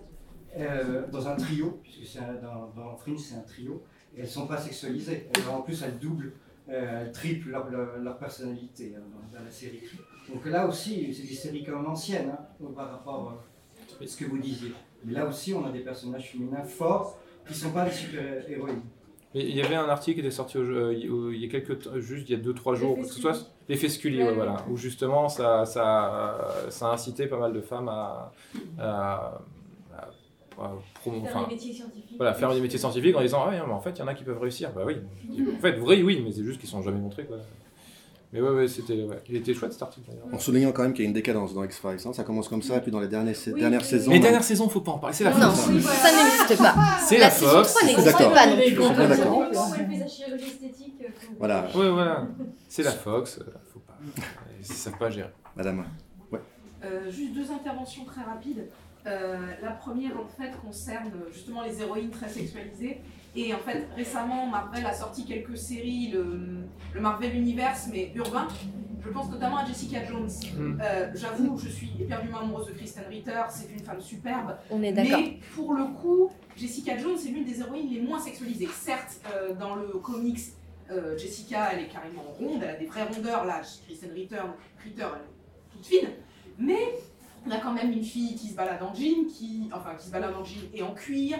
euh, dans un trio, puisque c'est un- dans, dans Fringe c'est un trio, et elles ne sont pas sexualisées. En plus, elles doublent, euh, elles triplent leur, leur, leur personnalité hein, dans, dans la série. Donc là aussi, c'est des séries quand même anciennes hein, par rapport euh, à ce que vous disiez. Mais là aussi, on a des personnages féminins forts qui ne sont pas des super-héroïnes. Mais il y avait un article qui était sorti au- euh, il y a quelques temps- juste il y a 2-3 jours, que ce soit l'effet Scully, ouais, Ouais, voilà, où justement ça, ça, ça a incité pas mal de femmes à, à, à- à promo- Faire des métiers scientifiques. voilà, faire des métiers scientifiques en disant ah oui, mais en fait il y en a qui peuvent réussir. Bah oui, en fait vrai oui, mais c'est juste qu'ils sont jamais montrés quoi. Mais ouais, ouais c'était, ouais. il était chouette cet article d'ailleurs. en soulignant quand même qu'il y a une décadence dans X-Files. hein. Ça commence comme ça, et puis dans les dernières, Oui, dernières oui, saisons. Les là, dernières saisons, faut pas en parler, c'est la Non, Fox. Oui, ça n'existe pas. C'est La la Fox. 3 suis n'existe d'accord. non d'accord. euh, Voilà, Ouais, voilà, c'est la Fox, euh, faut pas. Ils savent pas gérer. madame. Euh, juste deux interventions très rapides. Euh, la première, en fait, concerne euh, justement les héroïnes très sexualisées. Et en fait, récemment, Marvel a sorti quelques séries, le, le Marvel Universe, mais urbain. Je pense notamment à Jessica Jones. Mm. Euh, J'avoue, je suis éperdument amoureuse de Kristen Ritter, c'est une femme superbe. On est d'accord. Mais pour le coup, Jessica Jones est l'une des héroïnes les moins sexualisées. Certes, euh, dans le comics, euh, Jessica, elle est carrément ronde, elle a des vraies rondeurs. Là, Kristen Ritter, Ritter elle est toute fine. Mais on a quand même une fille qui se balade en jean, qui, enfin, qui se balade en jean et en cuir,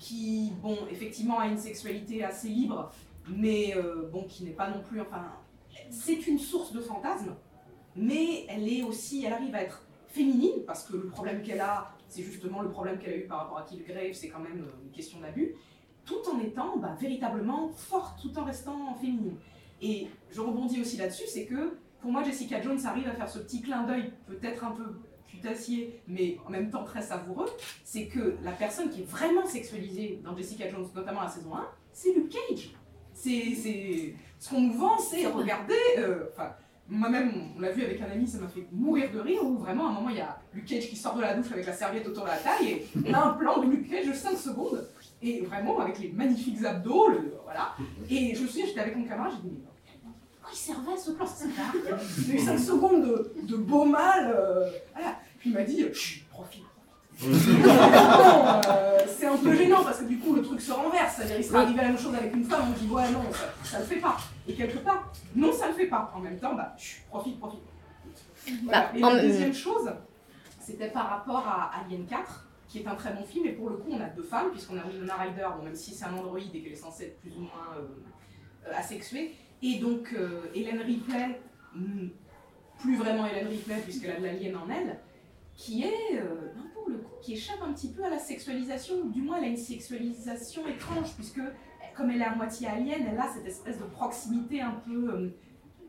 qui, bon, effectivement, a une sexualité assez libre, mais euh, bon, qui n'est pas non plus, enfin, c'est une source de fantasmes, mais elle est aussi, elle arrive à être féminine, parce que le problème qu'elle a, c'est justement le problème qu'elle a eu par rapport à Killgrave, c'est quand même euh, une question d'abus, tout en étant bah, véritablement forte, tout en restant féminine. Et je rebondis aussi là-dessus, c'est que pour moi, Jessica Jones arrive à faire ce petit clin d'œil, peut-être un peu cutassier, mais en même temps très savoureux, c'est que la personne qui est vraiment sexualisée dans Jessica Jones, notamment la saison 1, c'est Luke Cage. C'est. Ce qu'on nous vend, c'est, regardez, euh, moi-même, on l'a vu avec un ami, ça m'a fait mourir de rire, où vraiment, à un moment, il y a Luke Cage qui sort de la douche avec la serviette autour de la taille, et on a un plan de Luke Cage de 5 secondes, et vraiment, avec les magnifiques abdos, le- voilà. Et je me souviens, j'étais avec mon camarade, j'ai dit, mais il servait ce plan C'est pas Il y a eu 5 secondes de, de beau mal, euh, voilà. Puis il m'a dit, chut, profite. Euh, c'est un peu gênant parce que du coup le truc se renverse, c'est-à-dire il serait arrivé la même chose avec une femme, on dit ouais non, ça, ça le fait pas. Et quelque part, non ça le fait pas. En même temps, bah chut, profite, profite. Voilà. Bah, et en- la deuxième chose, c'était par rapport à Alien 4, qui est un très bon film, et pour le coup on a deux femmes, puisqu'on a Winona Ryder, bon, même si c'est un androïde et qu'elle est censée être plus ou moins euh, euh, asexuée, et donc euh, Hélène Ripley, hmm, plus vraiment Hélène Ripley puisqu'elle a de l'alien en elle, qui est, euh, ben, pour le coup, qui échappe un petit peu à la sexualisation, ou du moins elle a une sexualisation étrange, puisque comme elle est à moitié alien, elle a cette espèce de proximité un peu, euh,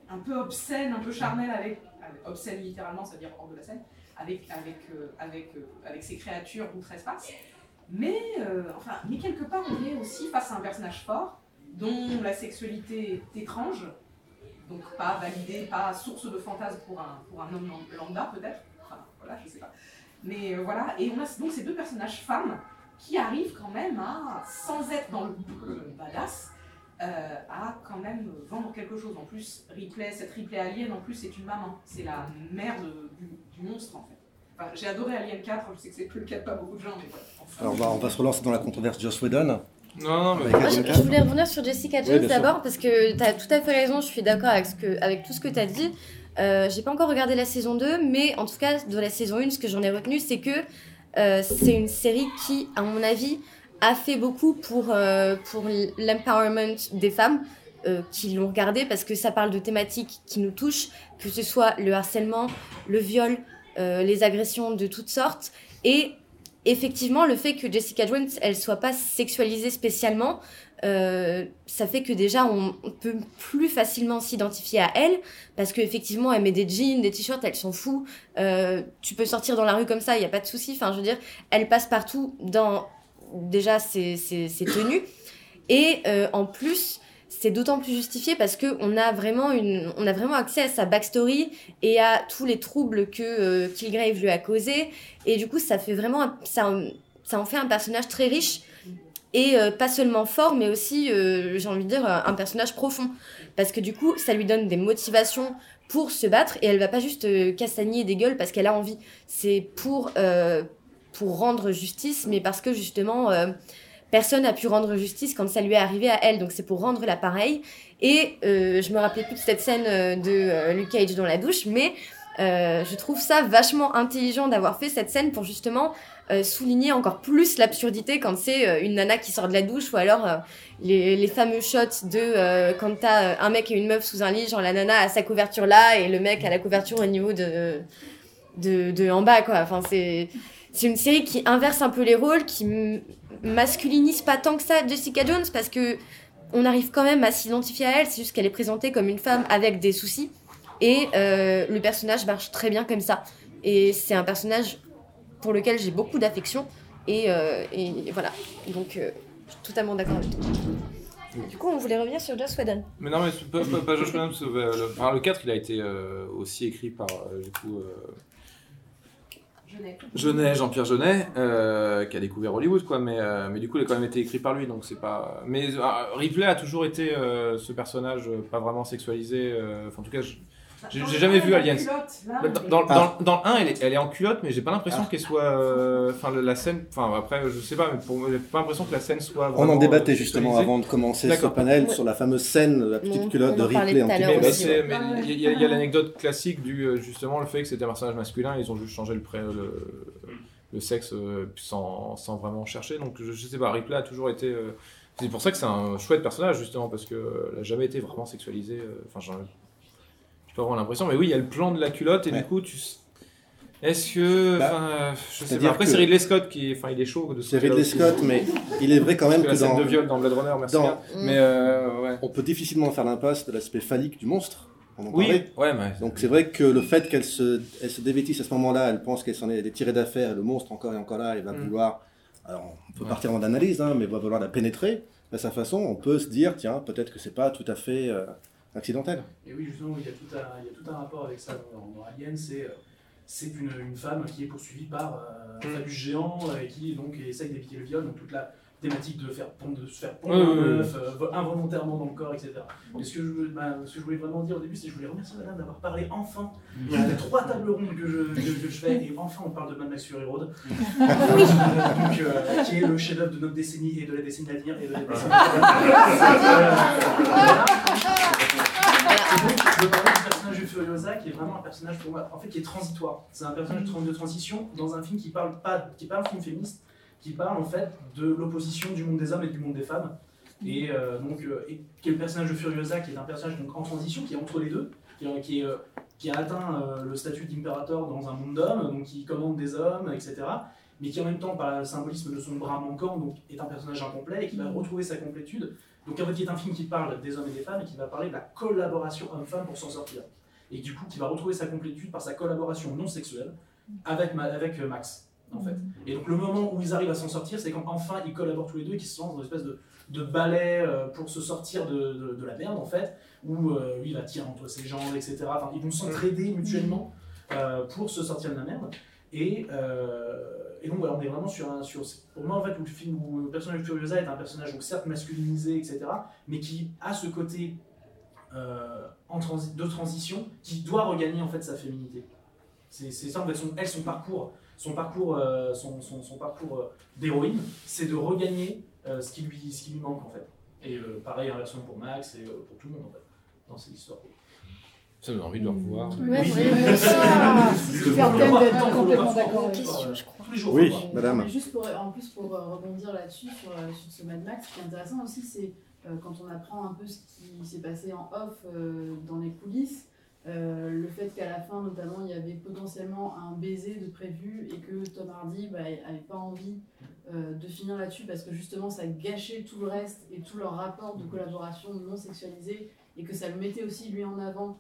un peu obscène, un peu charnelle avec, obscène littéralement, c'est-à-dire hors de la scène, avec, avec, avec, avec ses créatures outre-espace. Mais, enfin, mais quelque part, on est aussi face à un personnage fort, dont la sexualité est étrange, donc pas validée, pas source de fantasme pour un, pour un homme lambda peut-être, enfin voilà, je sais pas. Mais euh, voilà, et on a donc ces deux personnages femmes qui arrivent quand même à, sans être dans le badass, euh, à quand même vendre quelque chose. En plus, Ripley, cette Ripley alien, en plus, c'est une maman. C'est la mère du, monstre, en fait. J'ai adoré Alien 4, je sais que c'est plus le cas de pas beaucoup de gens, mais voilà. Enfin, Alors, va, on va se relancer dans la controverse Joss Whedon. Non, non, mais. Avec Moi, Alien je, 4. je voulais revenir sur Jessica Jones d'abord parce que tu as tout à fait raison, je suis d'accord avec, ce que- avec tout ce que tu as dit. Euh, J'ai pas encore regardé la saison 2, mais en tout cas, de la saison 1, ce que j'en ai retenu, c'est que euh, c'est une série qui, à mon avis, a fait beaucoup pour, pour l'empowerment des femmes. qui l'ont regardé parce que ça parle de thématiques qui nous touchent, que ce soit le harcèlement, le viol, les agressions de toutes sortes. Et effectivement, le fait que Jessica Jones, elle soit pas sexualisée spécialement, euh, ça fait que déjà on, peut plus facilement s'identifier à elle parce qu'effectivement elle met des jeans, des t-shirts, elle s'en fout. Euh, tu peux sortir dans la rue comme ça, il y a pas de souci. Enfin, je veux dire, elle passe partout dans déjà ses, ses, tenues et euh, en plus c'est d'autant plus justifié parce que on a vraiment une, on a vraiment accès à sa backstory et à tous les troubles que euh, Kilgrave lui a causés. Et du coup, ça fait vraiment, ça, ça en fait un personnage très riche et euh, pas seulement fort, mais aussi, euh, j'ai envie de dire, un personnage profond. Parce que du coup, ça lui donne des motivations pour se battre et elle va pas juste castagner des gueules parce qu'elle a envie. C'est pour, pour rendre justice, mais parce que justement personne n'a pu rendre justice quand ça lui est arrivé à elle. Donc c'est pour rendre l'appareil. Et euh, je me rappelais plus de cette scène euh, de euh, Luke Cage dans la douche, mais je trouve ça vachement intelligent d'avoir fait cette scène pour justement souligner encore plus l'absurdité quand c'est une nana qui sort de la douche ou alors les, les, fameux shots de quand t'as un mec et une meuf sous un lit, genre la nana a sa couverture là et le mec a la couverture au niveau de, de, de en bas, quoi. Enfin, c'est c'est une série qui inverse un peu les rôles, qui masculinise pas tant que ça Jessica Jones parce que on arrive quand même à s'identifier à elle, c'est juste qu'elle est présentée comme une femme avec des soucis et euh, le personnage marche très bien comme ça. Et c'est un personnage pour lequel j'ai beaucoup d'affection et, euh, voilà. Donc, euh, je suis totalement d'accord avec toi. Du coup, on voulait revenir sur Joss Whedon. Mais non, mais pas, pas, pas Whedon, le, le 4, il a été aussi écrit par, du coup, Jeunet, Jean-Pierre Jeunet, euh, qui a découvert Hollywood, quoi, mais, euh, mais du coup, il a quand même été écrit par lui, donc c'est pas. Mais euh, Ripley a toujours été ce personnage pas vraiment sexualisé. en tout cas, je, j'ai jamais vu Aliens. Dans, dans, dans, le 1, elle est, elle est en culotte, mais j'ai pas l'impression ah. qu'elle soit. Euh, enfin, la scène. Enfin, après, je sais pas, mais pour moi, j'ai pas l'imprestion que la scène soit. On en débattait justement avant de commencer ce panel sur la fameuse scène, la petite culotte de Ripley en culotte. il y a, l'anecdote classique du euh, justement le fait que c'était un personnage masculin, ils ont juste changé le, pré, le, sexe euh, sans, sans, vraiment chercher. Donc, je, sais pas, Ripley a toujours été. c'est pour ça que c'est un chouette personnage, justement, parce qu'elle n'a jamais été vraiment sexualisée. Enfin, je avoir l'impression, mais oui, il y a le plan de la culotte et du coup, tu. Est-ce que. Bah, je sais pas. Après, c'est Ridley Scott qui est. Enfin, il est chaud de C'est Ridley Scott, mais il est vrai quand même que, la scène de viol dans Blade Runner, merci. Mais euh, ouais. On peut difficilement faire l'impasse de l'aspect phallique du monstre. oui, ouais, mais... Donc c'est vrai que le fait qu'elle se, elle se dévêtisse à ce moment-là, elle pense qu'elle s'en est tirée d'affaire, le monstre encore et encore là, il va mm. vouloir. Alors on peut partir en analyse, hein, mais va vouloir la pénétrer. De sa façon, on peut se dire, tiens, peut-être que c'est pas tout à fait. Euh, accidentelle. Et oui, justement, il y a tout un, il y a tout un rapport avec ça dans, Alien, c'est c'est une, une, femme qui est poursuivie par euh, un phallus géant et qui donc essaye d'éviter le viol, donc toute la thématique de, faire de se faire pondre un œuf euh, involontairement dans le corps, etc. Mais ce que, je, bah, ce que je voulais vraiment dire au début, c'est que je voulais remercier madame d'avoir parlé enfin. Il y a trois tables rondes que je, que, je fais et enfin on parle de Mad Max Fury Road. donc, euh, qui est le chef-d'œuvre de notre décennie et de la décennie à venir et de la décennie à venir je parler du personnage de Furiosa qui est vraiment un personnage pour moi, en fait, qui est transitoire. C'est un personnage de transition dans un film qui parle pas, qui est pas un film féministe, qui parle en fait de l'opposition du monde des hommes et du monde des femmes. Et euh, donc, euh, qui est le personnage de Furiosa, qui est un personnage donc en transition, qui est entre les deux, qui, qui, euh, a atteint le statut d'impérateur dans un monde d'hommes, donc qui commande des hommes, etc. Mais qui en même temps, par le symbolisme de son bras manquant, donc, est un personnage incomplet et qui va retrouver sa complétude donc en fait, qui est un film qui parle des hommes et des femmes et qui va parler de la collaboration homme-femme pour s'en sortir. Et du coup, qui va retrouver sa complétude par sa collaboration non sexuelle avec, avec euh, Max, en fait. Et donc le moment où ils arrivent à s'en sortir, c'est quand enfin ils collaborent tous les deux et qu'ils se lancent dans une espèce de, de balai euh, pour se sortir de, de, la merde, en fait, où euh, lui il va tirer entre ses jambes, etc. Enfin, ils vont s'entraider mutuellement pour se sortir de la merde. Et et donc voilà, on est vraiment sur un. Sur, pour moi, en fait, où le, film, où le personnage de Furiosa est un personnage, donc certes masculinisé, etc., mais qui a ce côté euh, en de transition qui doit regagner en fait sa féminité. C'est ça en fait, son, elle, son parcours, son parcours, euh, son, son, son, parcours euh, d'héroïne, c'est de regagner ce, qui lui, ce qui lui manque en fait. Et pareil, inversement pour Max et pour tout le monde en fait, dans cette histoire. Ça donne envie de le revoir. Ouais, Oui. ouais, ça, certaines d'être complètement d'accord. Question, je crois. Jours. Oui, madame. Juste pour, en plus, pour euh, rebondir là-dessus, sur, euh, sur ce Mad Max, ce qui est intéressant aussi, c'est euh, quand on apprend un peu ce qui s'est passé en off euh, dans les coulisses, euh, le fait qu'à la fin, notamment, il y avait potentiellement un baiser de prévu et que Tom Hardy bah, avait pas envie euh, de finir là-dessus parce que justement, ça gâchait tout le reste et tout leur rapport de collaboration non sexualisé et que ça le mettait aussi lui en avant.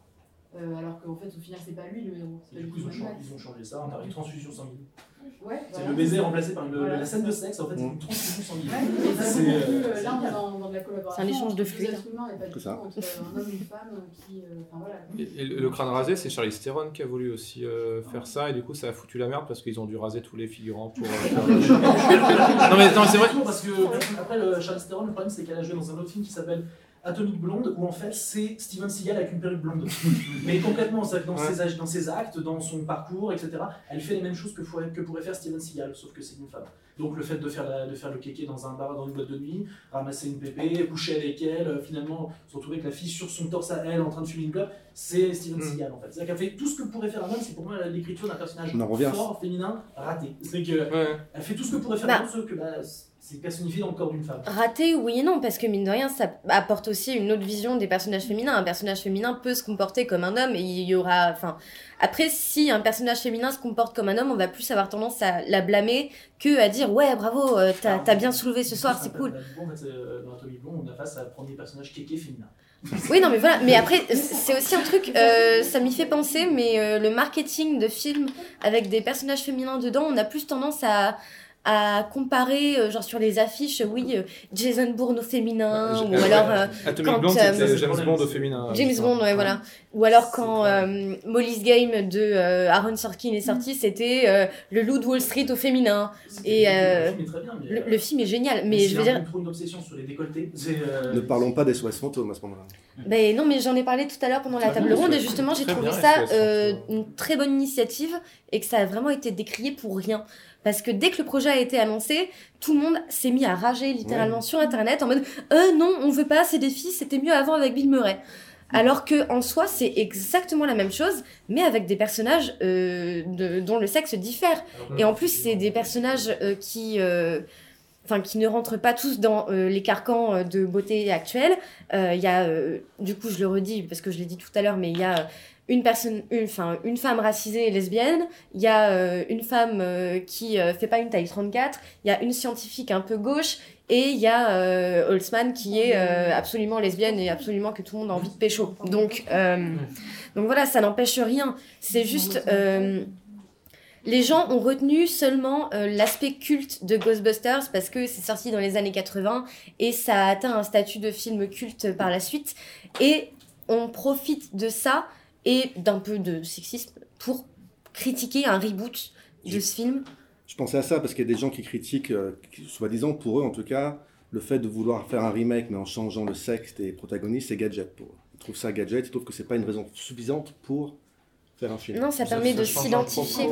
euh, alors qu'en fait, au final, c'est pas lui le héros. pas du coup, ils ont, changé, Max. ils ont changé ça. On a une transfusion sanguine. Ouais. Le baiser remplacé par une, Voilà. la scène de sexe. En fait, c'est une transfusion sanguine. Euh, euh, là, on est dans, dans de la collaboration. C'est un échange de fluides. tout ça. entre un homme et une femme qui. euh, Enfin voilà. Et, et le, crâne rasé, c'est Charlie Theron qui a voulu aussi euh, faire ça, et du coup, ça a foutu la merde parce qu'ils ont dû raser tous les figurants pour. euh, faire le- non, mais, non, mais c'est vrai. Parce que après, le Charlize Theron, le problème, c'est qu'elle a joué dans un autre film qui s'appelle Atomic Blonde, où en fait, c'est Steven Seagal avec une perruque blonde. Mais concrètement, c'est dans, Ouais. ses, dans ses actes, dans son parcours, etc., elle fait les mêmes choses que, pourrait- que pourrait faire Steven Seagal, sauf que c'est une femme. Donc le fait de faire, la- de faire le kéké dans un bar, dans une boîte de nuit, ramasser une pépé, coucher avec elle, euh, finalement se retrouver avec la fille sur son torse à elle en train de fumer une clope, c'est Steven Mm. Seagal en fait. C'est-à-dire qu'elle fait tout ce que pourrait faire un homme, c'est pour moi l'écriture d'un personnage fort, féminin, raté. C'est que Ouais. elle fait tout ce que pourrait faire Bah. un homme, sauf que bah, c'est personnifié dans le corps d'une femme. Raté, oui et non, parce que mine de rien, ça apporte aussi une autre vision des personnages féminins. Un personnage féminin peut se comporter comme un homme et il y aura. Enfin, après, si un personnage féminin se comporte comme un homme, on va plus avoir tendance à la blâmer que à dire ouais, bravo, euh, t'as bien soulevé ce soir, c'est cool. Bon, en fait, euh, dans Atomic Blonde, on a face à un premier personnage kéké féminin. Oui, non, mais voilà. Mais après, c'est aussi un truc, euh, ça m'y fait penser, mais euh, le marketing de films avec des personnages féminins dedans, on a plus tendance à à comparer, euh, genre sur les affiches, oui, euh, Jason Bourne au féminin, Ouais, ou j'ai- alors ouais. euh, quand, euh, c'était James Bond au féminin. James. Bond, ouais, voilà. Ou alors quand euh, Molly's Game de euh, Aaron Sorkin est sorti, c'était euh, le loup de Wall Street au féminin. Et, euh, le film est très bien, mais, Le, euh, le film est génial, mais je veux dire, une obsession sur les décolletés. euh, Ne parlons pas des SOS fantômes à ce moment-là. Ben non, mais j'en ai parlé tout à l'heure pendant la Ah table ronde et justement j'ai trouvé bien, ça euh, une très bonne initiative et que ça a vraiment été décrié pour rien. Parce que dès que le projet a été annoncé, tout le monde s'est mis à rager littéralement sur internet en mode euh non, on veut pas, c'est des filles, c'était mieux avant avec Bill Murray. Alors que en soi, c'est exactement la même chose, mais avec des personnages euh, de- dont le sexe diffère. Et en plus, c'est des personnages euh, qui, euh, enfin, qui ne rentrent pas tous dans euh, les carcans euh, de beauté actuels. Euh, Il y a, euh, du coup, je le redis parce que je l'ai dit tout à l'heure, mais il y a euh, une personne, une, enfin, une femme racisée et lesbienne. Il y a euh, une femme euh, qui euh, fait pas une taille 34. Il y a une scientifique un peu gauche. Et il y a euh, Holtzman qui est absolument lesbienne et absolument que tout le monde a envie de pécho. Donc, donc voilà, ça n'empêche rien. C'est juste. les gens ont retenu seulement l'aspect culte de Ghostbusters parce que c'est sorti dans les années 80 et ça a atteint un statut de film culte par la suite. Et on profite de ça et d'un peu de sexisme pour critiquer un reboot de ce film. Je pensais à ça parce qu'il y a des gens qui critiquent, euh, soi-disant pour eux en tout cas, le fait de vouloir faire un remake mais en changeant le sexe des protagonistes, c'est gadget pour eux. Ils trouvent ça gadget, ils trouvent que c'est pas une raison suffisante pour faire un film. Non, ça Ça- permet ça de s'identifier.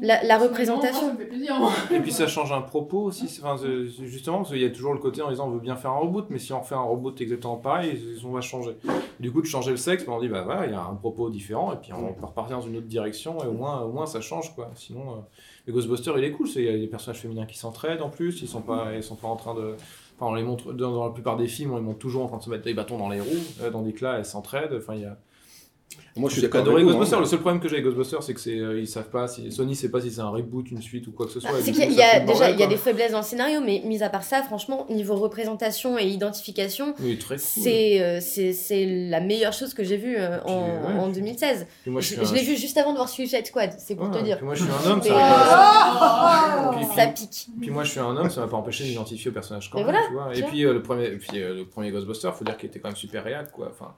La- représentation. Fait. Et puis ça change un propos aussi, c'est- enfin, justement, parce qu'il y a toujours le côté en disant on veut bien faire un reboot, mais si on refait un reboot exactement pareil, on va changer. Du coup, de changer le sexe, ben, on dit bah voilà, il y a un propos différent, et puis on peut repartir dans une autre direction, et au moins, au moins ça change quoi. Sinon, euh, le Ghostbuster il est cool, c'est- il y a des personnages féminins qui s'entraident en plus, ils sont pas, ils sont pas en train de. Enfin, on les montre dans, dans la plupart des films, on les montre toujours en train de se mettre des bâtons dans les roues, euh, dans des clats, elles s'entraident. Enfin, il y a. Moi je suis d'accord adoré Ghostbusters. hein. Le seul problème que j'ai avec Ghostbusters, c'est que c'est euh, ils savent pas si Sony sait pas si c'est un reboot, une suite ou quoi que ce soit. et C'est qu'il y a déjà bordel, il y a des faiblesses dans le scénario, mais mis à part ça, franchement, niveau représentation et identification, Oui, très cool. c'est euh, c'est c'est la meilleure chose que j'ai vue euh, en, ouais. en 2016. Puis moi, je suis je un- l'ai vu juste avant de voir Suicide Squad, c'est pour Ouais, te dire. Puis moi, je suis un homme, ça pas- Puis- ça puis- pique. Puis moi, je suis un homme, ça m'a pas empêché de m'identifier au personnage quand même, voilà, tu vois. tu Et puis, le premier, puis le premier Ghostbuster, faut dire qu'il était quand même super réel, quoi. Enfin,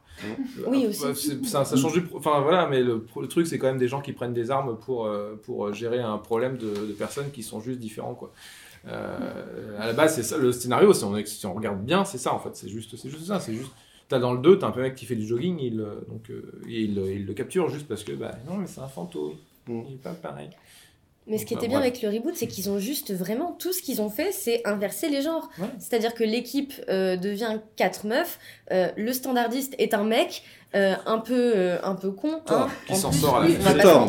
Oui, aussi. ça, change du, enfin voilà, mais le, truc, c'est quand même des gens qui prennent des armes pour euh, pour euh, gérer un problème de, de personnes qui sont juste différents, quoi. Euh, à la base, c'est ça le scénario. Si on, si on regarde bien, c'est ça en fait. C'est juste, c'est juste ça. C'est juste. T'as dans le 2, t'as un peu mec qui fait du jogging, il, donc, euh, il le capture juste parce que, bah non, mais c'est un fantôme. Mm. Il est pas pareil. Mais ce qui était bien avec le reboot, c'est qu'ils ont juste vraiment tout ce qu'ils ont fait, c'est inverser les genres. C'est-à-dire que l'équipe euh, devient quatre meufs, euh, le standardiste est un mec. Euh, un peu un peu con hein, qui s'en sort à la fin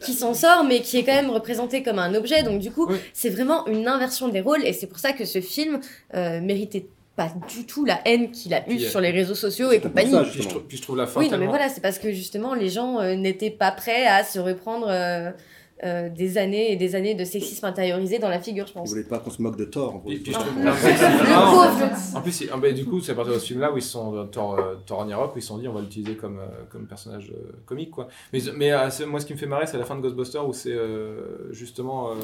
qui s'en sort mais qui est quand même représenté comme un objet donc du coup c'est vraiment une inversion des rôles et c'est pour ça que ce film méritait pas du tout la haine qu'il a eue sur les réseaux sociaux et compagnie. Ça, puis, je trouve, la fin. Oui, non, mais voilà, c'est parce que justement les gens n'étaient pas prêts à se reprendre euh, des années et des années de sexisme intériorisé dans la figure, je pense. Vous voulez pas qu'on se moque de Thor En, plus, ah, bah, du coup, c'est à partir de ce film-là où ils sont euh, Thor, euh, Thor Ragnarok où ils se sont dit on va l'utiliser comme comme personnage comique quoi. Mais mais moi, ce qui me fait marrer, c'est la fin de Ghostbusters où c'est justement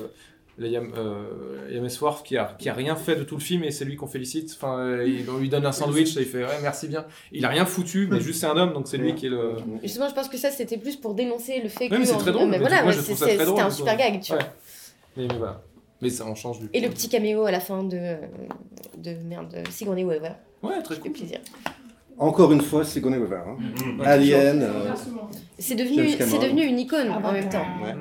Liam, euh, Swarf qui a, qui a rien fait de tout le film et c'est lui qu'on félicite. Enfin, euh, on lui donne un sandwich et il fait ouais, merci bien. Il a rien foutu, mais juste c'est un homme donc c'est lui qui est le. Justement, je pense que ça c'était plus pour dénoncer le fait que. mais c'est très drôle. Mais, voilà, c'était un super gag, tu vois. Mais, mais, voilà. Mais ça en change du Et le petit caméo à la fin de. de merde, Sigourney Weaver. Ouais, très cool. plaisir. Encore une fois, Sigourney Weaver. Hein. Mm-hmm. Alien. Euh, c'est devenu, devenu une icône ah, en même temps. Ouais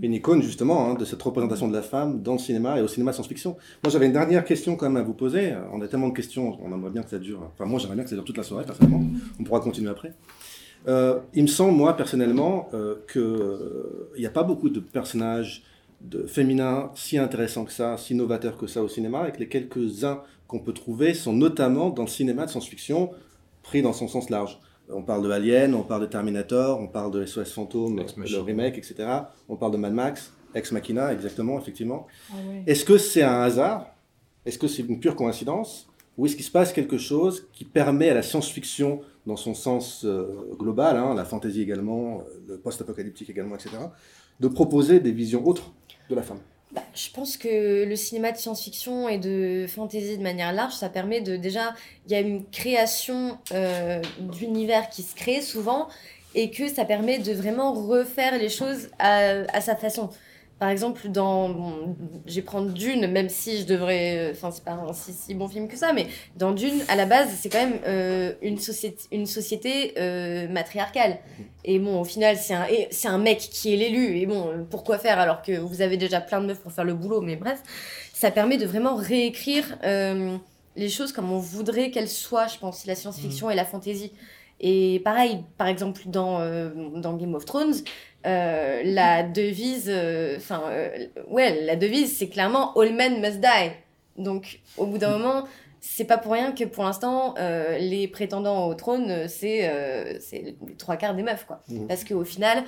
une icône justement hein, de cette représentation de la femme dans le cinéma et au cinéma science-fiction. Moi j'avais une dernière question quand même à vous poser. On a tellement de questions, on aimerait bien que ça dure. Enfin moi j'aimerais bien que ça dure toute la soirée personnellement. On pourra continuer après. Euh, il me semble moi personnellement euh, qu'il n'y euh, a pas beaucoup de personnages féminins si intéressants que ça, si novateurs que ça au cinéma, et que les quelques-uns qu'on peut trouver sont notamment dans le cinéma de science-fiction pris dans son sens large. On parle de Alien, on parle de Terminator, on parle de SOS Fantôme, le remake, etc. On parle de Mad Max, Ex Machina, exactement, effectivement. Ah est-ce que c'est un hasard? Est-ce que c'est une pure coïncidence? Ou est-ce qu'il se passe quelque chose qui permet à la science-fiction, dans son sens euh, global, hein, la fantasy également, euh, le post-apocalyptique également, etc., de proposer des visions autres de la femme? Bah, je pense que le cinéma de science-fiction et de fantasy de manière large, ça permet de déjà, il y a une création euh, d'univers qui se crée souvent et que ça permet de vraiment refaire les choses à sa façon. Par exemple, dans. Bon, je vais prendre Dune, même si je devrais. Enfin, c'est pas un si, bon film que ça, mais dans Dune, à la base, c'est quand même euh, une société, une société euh, matriarcale. Et bon, au final, c'est un, c'est un mec qui est l'élu. Et bon, pourquoi faire alors que vous avez déjà plein de meufs pour faire le boulot Mais bref, ça permet de vraiment réécrire euh, les choses comme on voudrait qu'elles soient, je pense, la science-fiction mmh. et la fantasy. Et pareil, par exemple, dans, dans Game of Thrones, euh, la devise, euh, enfin, euh, ouais, la devise, c'est clairement All men must die. Donc, au bout d'un moment, c'est pas pour rien que pour l'instant, les prétendants au trône, c'est c'est les trois quarts des meufs, quoi. Mmh. Parce qu'au final,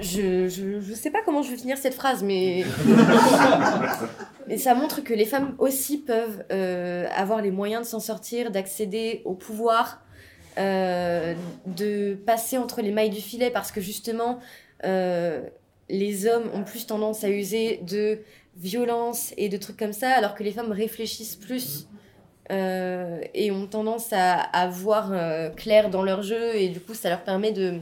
je, je, je, sais pas comment je vais finir cette phrase, mais. mais ça montre que les femmes aussi peuvent avoir les moyens de s'en sortir, d'accéder au pouvoir, euh, de passer entre les mailles du filet parce que justement, euh, les hommes ont plus tendance à user de violence et de trucs comme ça, alors que les femmes réfléchissent plus euh, et ont tendance à, à voir clair dans leur jeu, et du coup, ça leur permet de,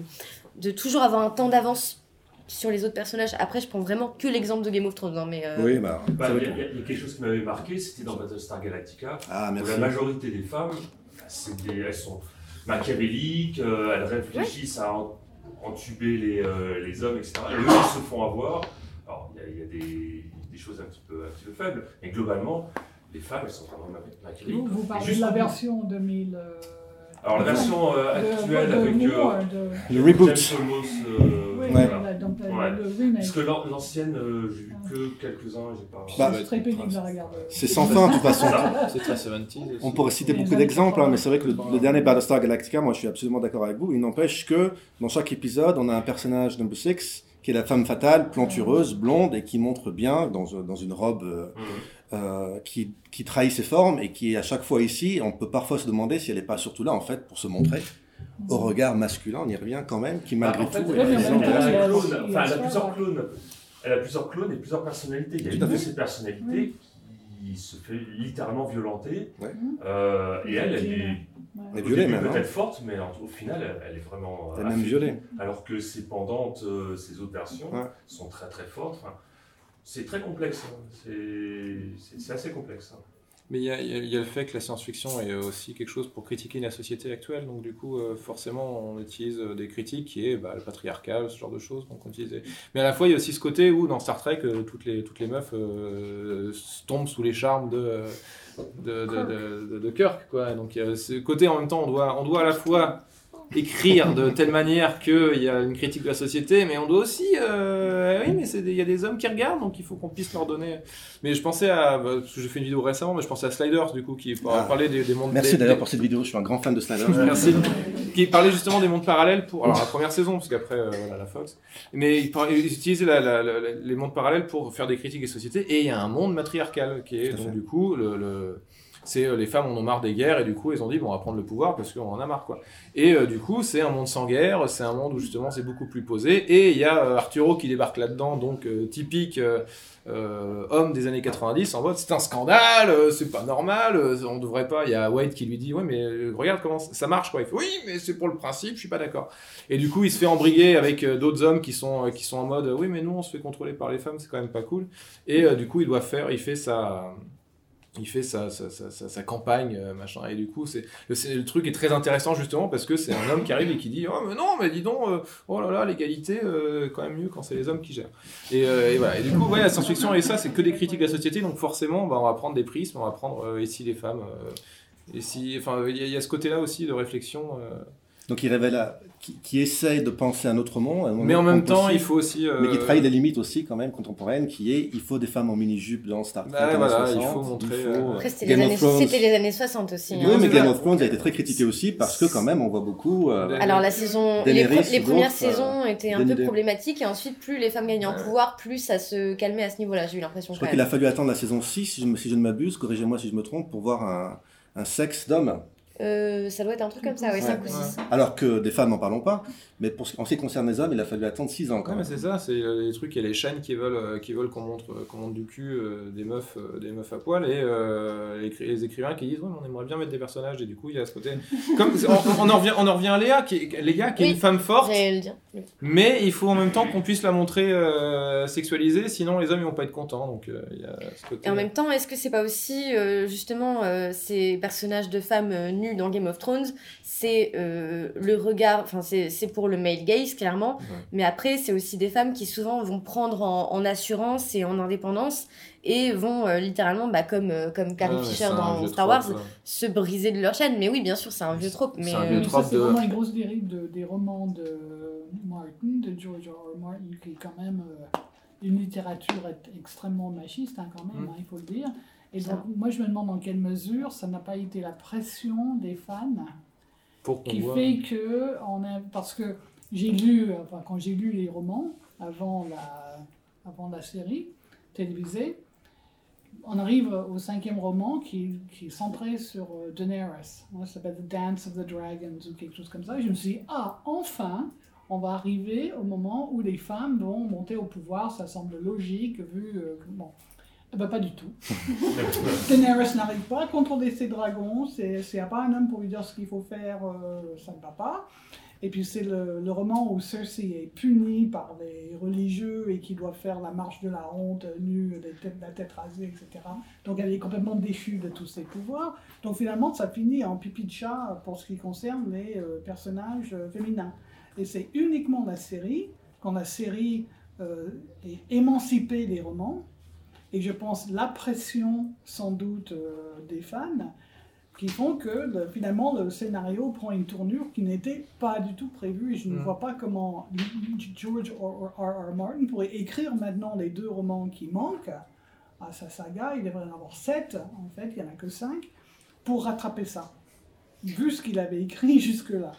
de toujours avoir un temps d'avance sur les autres personnages. Après, je prends vraiment que l'exemple de Game of Thrones. Hein, mais Oui, bah. bah il y, a quelque chose qui m'avait marqué, c'était dans Battlestar Galactica. Ah, où la majorité des femmes, des, elles sont machiavéliques, euh, elles réfléchissent à entuber les, euh, les hommes, etc. Et eux, ils se font avoir. Alors, il y, a, des, des choses un petit, peu, un petit peu faibles, mais globalement, les femmes, elles sont vraiment machiavéliques. Vous, vous parlez de la version 2000. Alors la version euh, actuelle avec euh, le reboot. Euh, Parce que l'ancienne, j'ai vu que quelques-uns, j'ai pas. Bah, c'est très pénible à regarder. C'est sans fin de toute façon. c'est très 70 On pourrait citer beaucoup d'exemples, hein, mais c'est vrai que le, dernier Battlestar Galactica, moi je suis absolument d'accord avec vous. Il n'empêche que dans chaque épisode, on a un personnage number 6 qui est la femme fatale, plantureuse, blonde et qui montre bien dans, dans une robe. Mmh. Euh, qui, qui, trahit ses formes et qui à chaque fois ici, on peut parfois se demander si elle n'est pas surtout là en fait pour se montrer au regard masculin, on y revient quand même, qui malgré tout elle, a plusieurs clones. Elle a plusieurs clones et plusieurs personnalités. Il y a une de ces personnalités qui se fait littéralement violenter. Euh, et elle, elle est elle est violée même. Peut-être hein. forte, mais au final, elle, est vraiment. Elle est même violée. Alors que ses pendantes, ses autres versions, sont très très fortes. C'est très complexe. Hein. C'est assez complexe. Hein. Mais il y, y, a le fait que la science-fiction est aussi quelque chose pour critiquer la société actuelle. Donc, du coup, euh, forcément, on utilise euh, des critiques qui est bah, le patriarcal, ce genre de choses. On utilise... Mais à la fois, il y a aussi ce côté où, dans Star Trek, euh, toutes, les, toutes les meufs tombent sous les charmes de, de, de, de, Kirk. Quoi. Donc, il y a ce côté, en même temps, on doit, on doit à la fois écrire de telle manière qu'il y a une critique de la société, mais on doit aussi. Euh, oui, mais il y a des hommes qui regardent, donc il faut qu'on puisse leur donner. Mais je pensais à. Bah, j'ai fait une vidéo récememment, mais je pensais à Sliders, du coup, qui ah. parlait des, des, mondes. Merci d'ailleurs pour cette vidéo, je suis un grand fan de Sliders. Merci. qui parlait justement des mondes parallèles pour. Alors, la première saison, parce qu'après, euh, voilà, la Fox. Mais il, il utilisait la, les mondes parallèles pour faire des critiques des sociétés, et il y a un monde matriarcal, qui est, donc, du coup, le, le c'est euh, les femmes en ont marre des guerres et du coup ils ont dit bon on va prendre le pouvoir parce qu'on en a marre quoi. Et euh, du coup c'est un monde sans guerre, c'est un monde où justement c'est beaucoup plus posé et il y a euh, Arturo qui débarque là-dedans donc typique homme des années 90 en mode c'est un scandale, c'est pas normal, on devrait pas. Il y a White qui lui dit ouais mais regarde comment ça marche quoi. Il fait oui mais c'est pour le principe, je suis pas d'accord. Et du coup il se fait embriguer avec d'autres hommes qui sont qui sont en mode oui mais nous on se fait contrôler par les femmes c'est quand même pas cool. Et du coup il doit faire, il fait sa il fait sa, sa, sa, campagne, euh, machin. Et du coup, c'est le, truc est très intéressant justement parce que c'est un homme qui arrive et qui dit Oh, mais non, mais dis donc, euh, oh là là, l'égalité, euh, quand même mieux quand c'est les hommes qui gèrent. Et, et voilà. Et du coup, ouais, la science-fiction et ça, c'est que des critiques de la société. Donc forcément, bah, on va prendre des prismes, on va prendre ici les femmes. et si, enfin, il y, y, a ce côté-là aussi de réflexion. Donc il révèle, qui, qui, essaye de penser un autre monde. mais en même temps, il faut aussi. Mais qui trahit des limites aussi, quand même, contemporaines, qui est il faut des femmes en mini-jupe dans Star Trek. Ah, voilà, 60, il faut montrer. Il faut, euh, Après, c'était les, les, années 60 aussi. Oui, hein. mais Game of Thrones a été très critiqué aussi parce que, quand même, on voit beaucoup. Euh, Alors, la saison, les, les, premières saisons euh, étaient un peu problématiques et ensuite, plus les femmes gagnaient en pouvoir, plus ça se calmait à ce niveau-là, j'ai eu l'impression. Je crois qu'il a fallu attendre la saison 6, si je, si je ne m'abuse, corrigez-moi si je me trompe, pour voir un, un sexe d'homme. Euh, ça doit être un truc comme ça, oui, 5 ou 6. Alors que des femmes, n'en parlons pas. Mais pour ce qui concerne les hommes, il a fallu attendre 6 ans quand même. c'est ça, c'est les trucs, il y a les chaînes qui veulent, euh, qui veulent qu'on montre, euh, qu'on montre du cul des, meufs, des meufs à poil et les, écrivains qui disent ouais, on aimerait bien mettre des personnages et du coup il y a ce côté. Comme, on, en revient, on en revient à Léa, qui, Léa, qui est une femme forte. Le dire. Mais il faut en même temps qu'on puisse la montrer sexualisée, sinon les hommes ils vont pas être contents. Donc, il y a ce côté, et en même temps, est-ce que c'est pas aussi justement ces personnages de femmes nues dans Game of Thrones, c'est euh, le regard, enfin c'est pour le male gaze clairement, mais après c'est aussi des femmes qui souvent vont prendre en, assurance et en indépendance et vont euh, littéralement, bah, comme, euh, comme Carrie Fisher dans Star Wars, se briser de leur chaîne. Mais oui, bien sûr, c'est un vieux trope. Mais c'est vraiment une grosse dérive de, des romans de Martin, de George R. R. Martin, qui est quand même une littérature extrêmement machiste, hein, quand même, mm. hein, il faut le dire. Et donc, moi, je me demande dans quelle mesure ça n'a pas été la pression des fans qui fait que, on a, parce que j'ai lu, enfin, quand j'ai lu les romans avant la, avant la série télévisée, on arrive au cinquième roman qui, qui est centré sur euh, Daenerys. Ça s'appelle The Dance of the Dragons ou quelque chose comme ça. Et je me suis dit, ah, enfin, on va arriver au moment où les femmes vont monter au pouvoir. Ça semble logique vu. Euh, bon. Ben, pas du tout. Daenerys n'arrive pas à contrôler ses dragons. C'est n'y a pas un homme pour lui dire ce qu'il faut faire, euh, ça ne va pas. Et puis c'est le, le, roman où Cersei est punie par les religieux et qui doit faire la marche de la honte, nue, la tête rasée, etc. Donc elle est complètement déchue de tous ses pouvoirs. Donc finalement ça finit en pipi de chat pour ce qui concerne les euh, personnages euh, féminins. Et c'est uniquement la série, quand la série est émancipée des romans, et je pense la pression sans doute euh, des fans qui font que finalement le scénario prend une tournure qui n'était pas du tout prévue et je ne mm. vois pas comment George R. R. Martin pourrait écrire maintenant les deux romans qui manquent à sa saga, il devrait en avoir sept en fait, il n'y en a que cinq, pour rattraper ça, vu ce qu'il avait écrit jusque-là.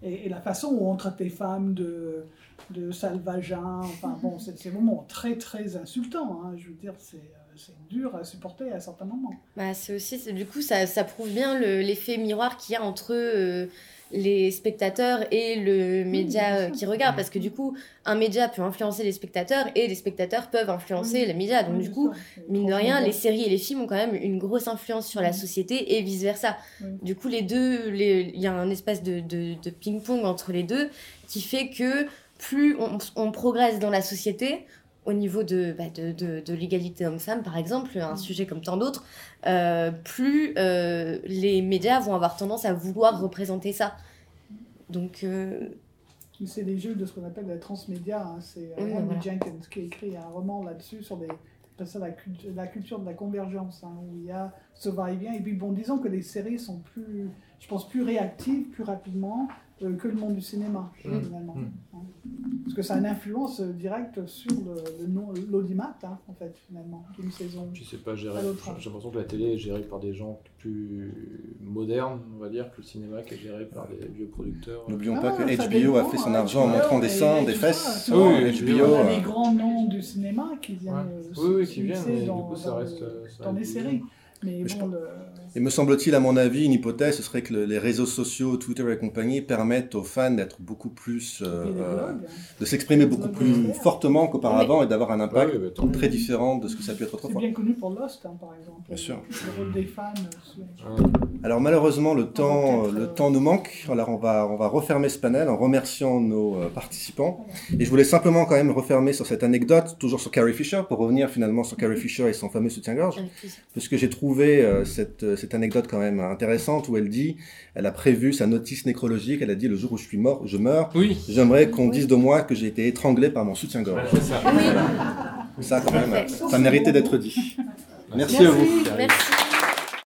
Et, la façon où on traite les femmes de, de salvagin. Enfin bon, c'est vraiment très très insultant. Hein. Je veux dire, c'est euh, dur à supporter à certains moments. Bah, c'est aussi, du coup, ça, ça prouve bien l'effet miroir qu'il y a entre euh, les spectateurs et le média euh, qui regarde. Parce que du coup, un média peut influencer les spectateurs et les spectateurs peuvent influencer les médias. Donc, du coup, mine de rien, les séries et les films ont quand même une grosse influence sur la société et vice-versa. Du coup, les deux, il y a un espace de, de, de ping-pong entre les deux qui fait que plus on, progresse dans la société, au niveau de, bah, de, de, l'égalité homme-femme, par exemple, un mm. sujet comme tant d'autres, euh, plus euh, les médias vont avoir tendance à vouloir représenter ça. Donc. Euh, c'est des jeux de ce qu'on appelle la transmédia. Hein. C'est Henry Jenkins qui a écrit un roman là-dessus sur des, ça la, la, culture de la convergence, hein, où il y a ce va-et-vient. Et puis, bon, disons que les séries sont plus, je pense, plus réactives, plus rapidement, que le monde du cinéma, mmh. finalement. Mmh. Hein. Parce que ça a une influence directe sur l'audimat, hein, en fait, finalement, d'une saison. Je sais pas, j'ai l'impression que la télé est gérée par des gens plus modernes, on va dire, que le cinéma qui est géré par des vieux producteurs. N'oublions pas ah, que HBO a fait son argent en montrant des seins, des fesses. oui, HBO. a les grands noms du cinéma qui viennent. Oui, oui, qui viennent, mais du coup, ça reste. Dans les séries. Mais bon, Et me semble-t-il, à mon avis, une hypothèse, ce serait que les réseaux sociaux, Twitter et compagnie, permettent aux fans d'être beaucoup plus. Euh, euh, de s'exprimer beaucoup plus fortement qu'auparavant et d'avoir un impact très différent de ce que ça a pu être autrefois. C'est bien connu pour Lost, hein, par exemple. Bien sûr. Le rôle des fans. Alors, malheureusement, le temps, le euh, temps nous manque. Alors, on va, on va refermer ce panel en remerciant nos participants. Et je voulais simplement, quand même, refermer sur cette anecdote, toujours sur Carrie Fisher, pour revenir finalement sur Carrie Fisher et son fameux soutien-gorge. Parce que j'ai trouvé trouvé euh, cette, euh, cette, anecdote quand même intéressante où elle dit, elle a prévu sa notice nécrologique, elle a dit le jour où je suis mort, je meurs. Oui. J'aimerais qu'on dise de moi que j'ai été étranglé par mon soutien-gorge. ça. ça quand même, ça méritait d'être dit. Merci, à vous. Merci.